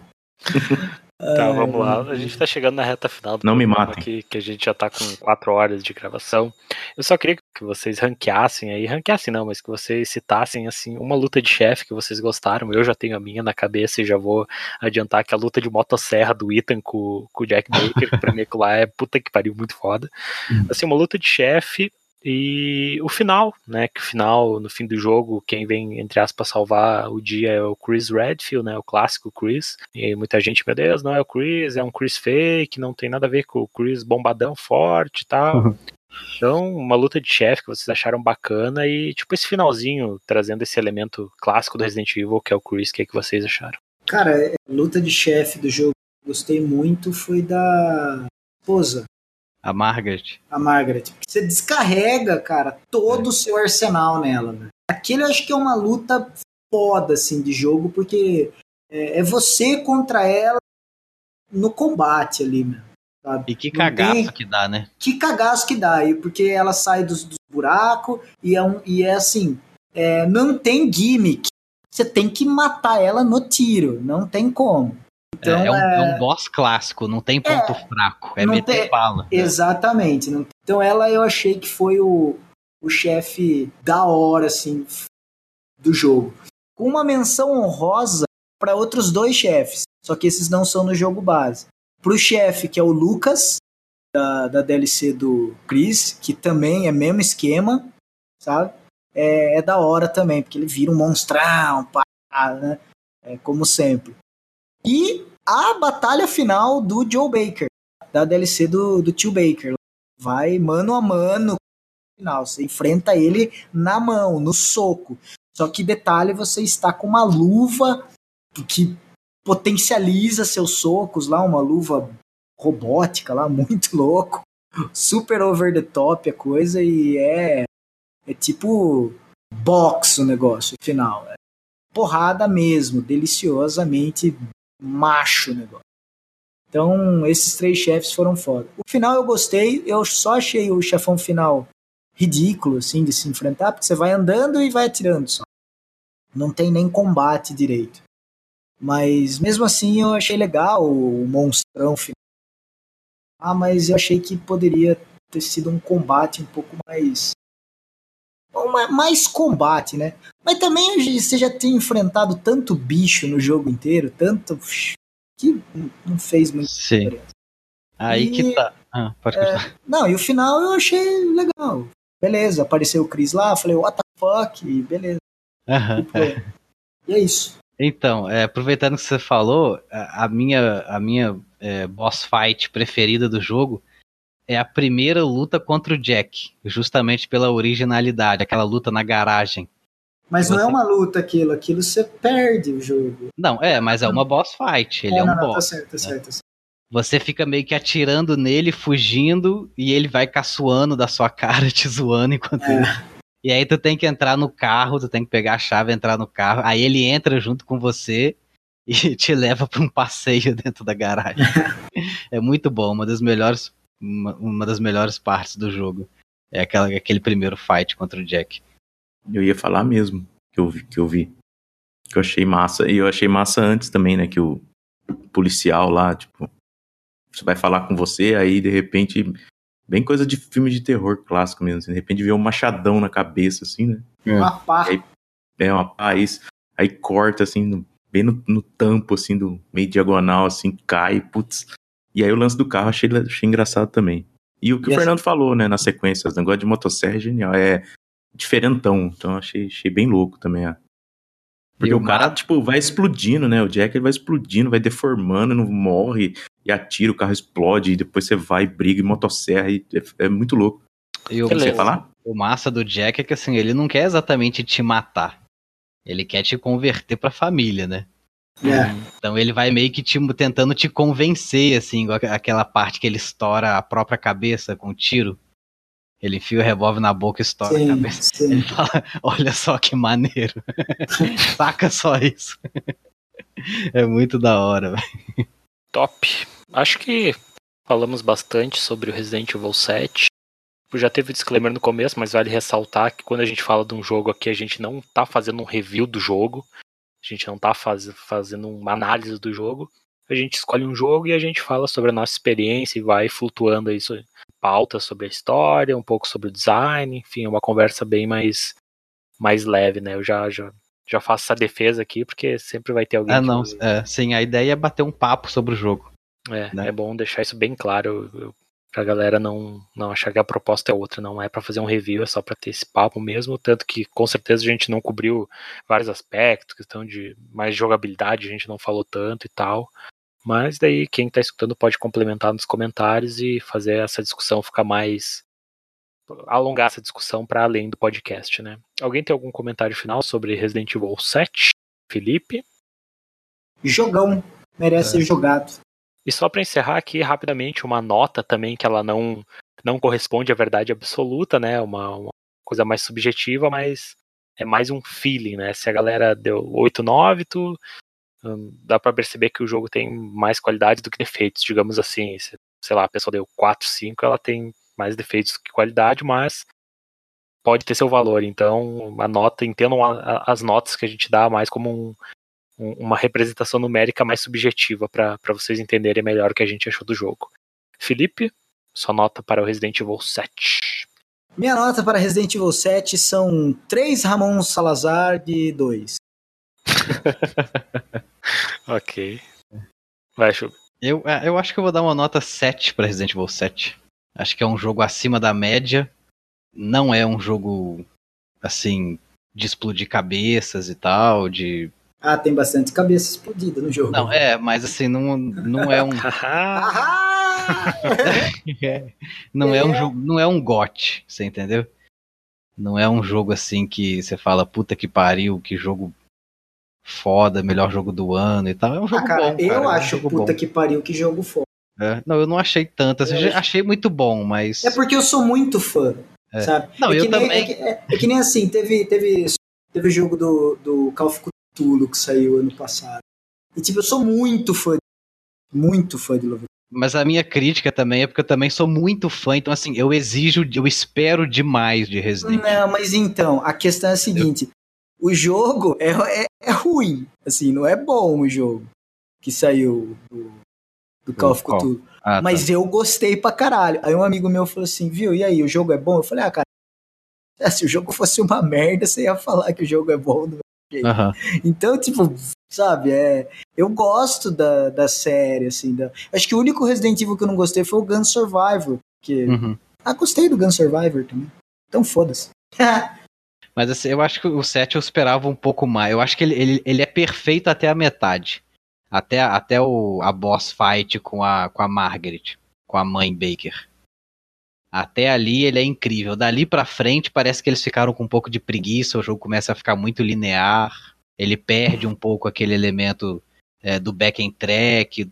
Tá, vamos lá. A gente tá chegando na reta final do Não me matem. aqui, que a gente já tá com quatro horas de gravação. Eu só queria que vocês ranqueassem aí, ranqueassem não, mas que vocês citassem assim uma luta de chefe que vocês gostaram. Eu já tenho a minha na cabeça e já vou adiantar que a luta de motosserra do Ethan com, com o Jack Baker, que pra mim aquilo lá é puta que pariu muito foda. Assim, uma luta de chefe e o final, né? Que o final, no fim do jogo, quem vem, entre aspas, salvar o dia é o Chris Redfield, né? O clássico Chris. E muita gente, meu Deus, não é o Chris, é um Chris fake, não tem nada a ver com o Chris bombadão forte e tal. Então, uma luta de chefe que vocês acharam bacana e, tipo, esse finalzinho trazendo esse elemento clássico do Resident Evil, que é o Chris, o que, é que vocês acharam? Cara, a luta de chefe do jogo que eu gostei muito foi da esposa, a Margaret. a Margaret. Porque você descarrega, cara, todo o seu arsenal nela. Né? Aquele eu acho que é uma luta foda, assim, de jogo, porque é, é você contra ela no combate ali, meu. Sabe? E que cagaço tem- que dá, né? que cagaço que dá porque ela sai dos, dos buracos e é, um, e é assim, é, não tem gimmick. Você tem que matar ela no tiro, não tem como. Então, é, é um, é- é um boss clássico, não tem ponto fraco. É meter tem- bala. né? Exatamente. não- Então ela eu achei que foi o, o chefe da hora, assim, do jogo. Com uma menção honrosa para outros dois chefes, só que esses não são no jogo base. Pro chefe, que é o Lucas, da, da DLC do Chris, que também é mesmo esquema, sabe? É, é da hora também, porque ele vira um monstrão, pá, né? É, como sempre. E a batalha final do Joe Baker, da DLC do, do tio Baker. Vai mano a mano no final. Você enfrenta ele na mão, no soco. Só que detalhe, você está com uma luva que potencializa seus socos lá, uma luva robótica lá, muito louco. Super over the top a coisa e é, é tipo box o negócio final. É porrada mesmo, deliciosamente macho o negócio. Então, esses três chefes foram foda. O final eu gostei, eu só achei o chefão final ridículo, assim, de se enfrentar, porque você vai andando e vai atirando só. Não tem nem combate direito. Mas, mesmo assim, eu achei legal o monstrão final. Ah, mas eu achei que poderia ter sido um combate um pouco mais. mais combate, né? Mas também você já tem enfrentado tanto bicho no jogo inteiro, tanto. que não fez muito Sim. diferença. Aí E- que tá. Ah, pode continuar. Não, e o final eu achei legal. Beleza, apareceu o Chris lá, falei, what the fuck, e beleza. Aham. Tipo, e é isso. Então, é, aproveitando que você falou, a, minha, a minha é, boss fight preferida do jogo é a primeira luta contra o Jack, justamente pela originalidade, aquela luta na garagem. Mas não é Você- uma luta aquilo, aquilo você perde o jogo. Não, é, mas é uma boss fight. Ele é, não, um não, Tá boss. certo, tá certo. tá certo. Você fica meio que atirando nele, fugindo, e ele vai caçoando da sua cara, te zoando enquanto É. ele. E aí tu tem que entrar no carro, tu tem que pegar a chave, entrar no carro. Aí ele entra junto com você e te leva pra um passeio dentro da garagem. é muito bom, uma das melhores, uma, uma das melhores partes do jogo. É aquela, aquele primeiro fight contra o Jack. Eu ia falar mesmo que eu vi, que eu vi. Que eu achei massa. E eu achei massa antes também, né? Que o policial lá, tipo, você vai falar com você, aí de repente, bem coisa de filme de terror clássico mesmo. assim, de repente vê um machadão na cabeça, assim, né? Uma pá. Aí- É uma paz. Aí corta, assim, no- bem no, no tampo, assim, do meio diagonal, assim, cai, putz. E aí o lance do carro achei, achei engraçado também. E o que E o essa- Fernando falou, né, na sequência, o negócio de motosserra é genial, é diferentão. Então achei, achei bem louco também. ó. Porque E o o cara, ma- tipo, vai explodindo, né? O Jack ele vai explodindo, vai deformando, não morre, e atira, o carro explode, e depois você vai, briga, e motosserra, e é, é muito louco. E o, você falar? o massa do Jack é que assim, ele não quer exatamente te matar. Ele quer te converter pra família, né? É. Então ele vai meio que te, tentando te convencer, assim, aquela parte que ele estoura a própria cabeça com o tiro. Ele enfia o revólver na boca e estoura a Sim, cabeça. sim. Ele fala, olha só que maneiro. Saca só isso. é muito da hora, velho. Top. Acho que falamos bastante sobre o Resident Evil 7. Já teve disclaimer no começo, mas vale ressaltar que quando a gente fala de um jogo aqui, a gente não tá fazendo um review do jogo. A gente não tá faz, fazendo uma análise do jogo. A gente escolhe um jogo e a gente fala sobre a nossa experiência e vai flutuando aí pautas sobre a história, um pouco sobre o design, enfim, é uma conversa bem mais, mais leve, né? Eu já, já, já faço essa defesa aqui, porque sempre vai ter alguém Ah, que não. vai- É, sim, a ideia é bater um papo sobre o jogo. é, né? é bom deixar isso bem claro eu, pra galera não, não achar que a proposta é outra, não é pra fazer um review, é só pra ter esse papo mesmo, tanto que com certeza a gente não cobriu vários aspectos, questão de mais jogabilidade a gente não falou tanto e tal, mas daí quem tá escutando pode complementar nos comentários e fazer essa discussão ficar mais alongar essa discussão para além do podcast, né? Alguém tem algum comentário final sobre Resident Evil 7? Felipe? Jogão. Merece ser jogado. E só para encerrar aqui rapidamente, uma nota também que ela não, não corresponde à verdade absoluta, né? Uma, uma coisa mais subjetiva, mas é mais um feeling, né? Se a galera deu 8, 9, tu, dá para perceber que o jogo tem mais qualidade do que defeitos, digamos assim. Se, sei lá, a pessoa deu 4, 5, ela tem mais defeitos que qualidade, mas pode ter seu valor. Então, a nota, entendam as notas que a gente dá mais como um- uma representação numérica mais subjetiva para vocês entenderem melhor o que a gente achou do jogo. Felipe, sua nota para o Resident Evil 7. Minha nota para Resident Evil 7 são 3 Ramon Salazar de 2. Ok. Vai, Chu. Eu, é, eu acho que eu vou dar uma nota 7 para Resident Evil 7. Acho que é um jogo acima da média. Não é um jogo, assim, de explodir cabeças e tal, de... Ah, tem bastante cabeça explodida no jogo. Não, é, mas assim, não, não é um... Ah! Não é um É. jogo, não é um GOT, você entendeu? Não é um jogo assim que você fala, puta que pariu, que jogo foda, melhor jogo do ano e tal. É um jogo Ah, cara, bom, eu cara, é um acho, puta bom. que pariu, que jogo foda. É, Não, eu não achei tanto, assim, Eu achei muito bom, mas É porque eu sou muito fã, É. sabe? Não, é eu que nem, também. É que, é- é que nem assim, teve, teve, teve o jogo do, do Call of Cthulhu que saiu ano passado. E tipo, eu sou muito fã, muito fã de Lovecraft. Mas a minha crítica também é porque eu também sou muito fã, então assim, eu exijo, eu espero demais de Resident Evil. Não, mas então, a questão é a seguinte: o jogo é, é, é ruim, assim, não é bom o jogo que saiu do, do Call of? Cthulhu. Ah, tá. Mas eu gostei pra caralho. Aí um amigo meu falou assim, viu, e aí, o jogo é bom? Eu falei, ah, cara, é, se o jogo fosse uma merda, você ia falar que o jogo é bom. do- Aham. Então, tipo, sabe, é, eu gosto da, da série, assim. Da, acho que o único Resident Evil que eu não gostei foi o Gun Survivor. Que, Uhum. Ah, gostei do Gun Survivor também. Então foda-se. Mas assim, eu acho que o 7 eu esperava um pouco mais. Eu acho que ele, ele, ele é perfeito até a metade. Até, até o, a boss fight com a, com a Margaret, com a mãe Baker. Até ali ele é incrível. Dali pra frente parece que eles ficaram com um pouco de preguiça, o jogo começa a ficar muito linear, ele perde um pouco aquele elemento é, do back and track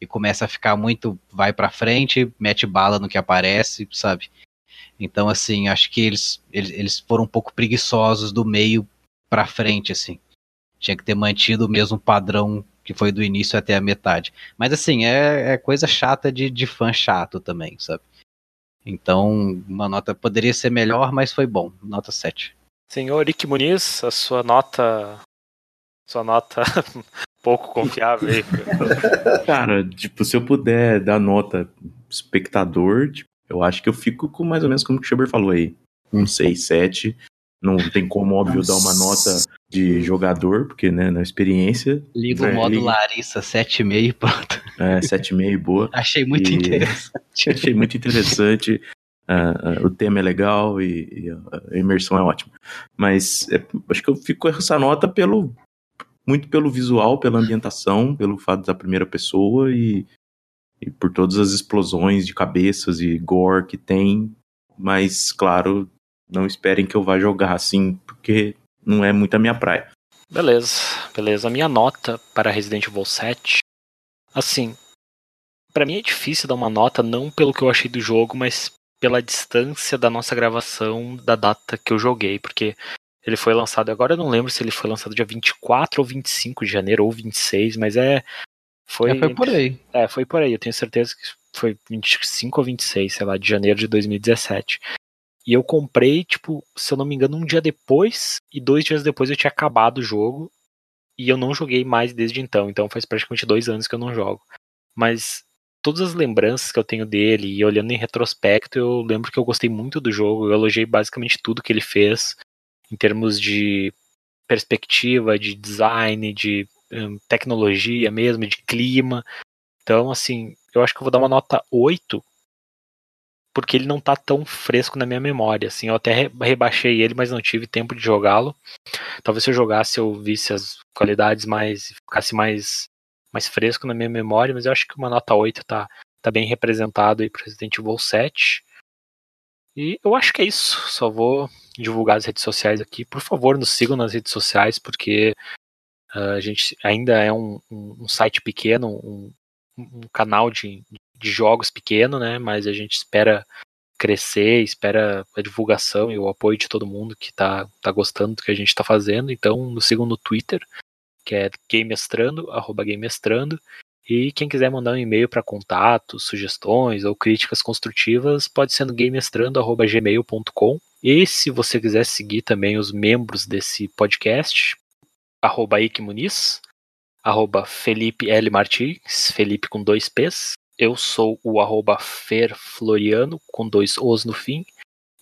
e começa a ficar muito vai pra frente, mete bala no que aparece, sabe? Então assim, acho que eles, eles, eles foram um pouco preguiçosos do meio pra frente, assim. Tinha que ter mantido o mesmo padrão que foi do início até a metade. Mas assim, é, é coisa chata de, de fã chato também, sabe? Então, uma nota poderia ser melhor, mas foi bom. Nota 7. Senhor Rick Muniz, a sua nota. Sua nota pouco confiável aí. Cara, tipo, se eu puder dar nota espectador, tipo, eu acho que eu fico com mais ou menos como o Schuber falou aí. Um 6, 7. Não tem como, óbvio, dar uma nota de jogador, porque, né, na experiência. Liga É, o modo. Larissa 7,5 e pronto. É, 7,5 boa. Achei muito E- interessante. Achei muito interessante. ah, ah, o tema é legal e, e a imersão é ótima. Mas é, acho que eu fico com essa nota pelo muito pelo visual, pela ambientação, pelo fato da primeira pessoa e, e por todas as explosões de cabeças e gore que tem. Mas, claro, não esperem que eu vá jogar assim, porque não é muito a minha praia. Beleza, beleza. A minha nota para Resident Evil 7, assim, pra mim é difícil dar uma nota não pelo que eu achei do jogo, mas pela distância da nossa gravação da data que eu joguei, porque ele foi lançado, agora eu não lembro se ele foi lançado dia 24 ou 25 de janeiro ou 26, mas é foi É, foi por aí. é, foi por aí. Eu tenho certeza que foi 25 ou 26, sei lá, de janeiro de 2017. E eu comprei, tipo, se eu não me engano, um dia depois, e dois dias depois eu tinha acabado o jogo. E eu não joguei mais desde então. Então faz praticamente dois anos que eu não jogo. Mas todas as lembranças que eu tenho dele, e olhando em retrospecto, eu lembro que eu gostei muito do jogo. Eu elogiei basicamente tudo que ele fez, em termos de perspectiva, de design, de tecnologia mesmo, de clima. Então, assim, eu acho que eu vou dar uma nota 8, porque ele não tá tão fresco na minha memória. Assim, eu até re- rebaixei ele, mas não tive tempo de jogá-lo. Talvez se eu jogasse eu visse as qualidades mais. ficasse mais, mais fresco na minha memória, mas eu acho que uma nota 8 tá, tá bem representado aí pro Resident Evil 7. E eu acho que é isso. Só vou divulgar as redes sociais aqui. Por favor, nos sigam nas redes sociais, porque a gente ainda é um, um- um site pequeno, um, um canal de, de jogos pequeno, né? Mas a gente espera crescer, espera a divulgação e o apoio de todo mundo que tá, tá gostando do que a gente tá fazendo. Então, nos sigam no Twitter, que é gameestrando, arroba gameestrando. E quem quiser mandar um e-mail para contatos, sugestões ou críticas construtivas, pode ser no gameestrando.gmail.com. E se você quiser seguir também os membros desse podcast, arroba Ike Muniz, arroba Felipe L. Martins, Felipe com dois P's. Eu sou o arroba Fer Floriano, com dois Os no fim.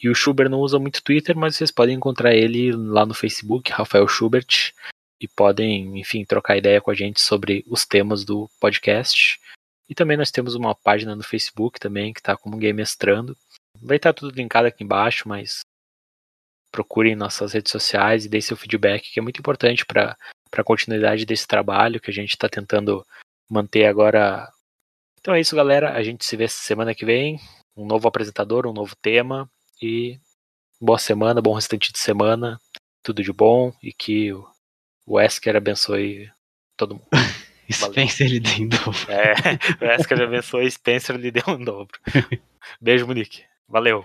E o Schubert não usa muito Twitter, mas vocês podem encontrar ele lá no Facebook, Rafael Schubert, e podem, enfim, trocar ideia com a gente sobre os temas do podcast. E também nós temos uma página no Facebook também, que está como Game Mestrando. Vai estar tudo linkado aqui embaixo, mas procurem nossas redes sociais e deem seu feedback, que é muito importante para a continuidade desse trabalho que a gente está tentando manter agora. Então é isso, galera. A gente se vê semana que vem. Um novo apresentador, um novo tema. E boa semana, bom restante de semana. Tudo de bom e que o o Wesker abençoe todo mundo. Spencer ele deu em dobro. É, o Wesker abençoe Spencer lhe deu um dobro. Beijo, Monique. Valeu.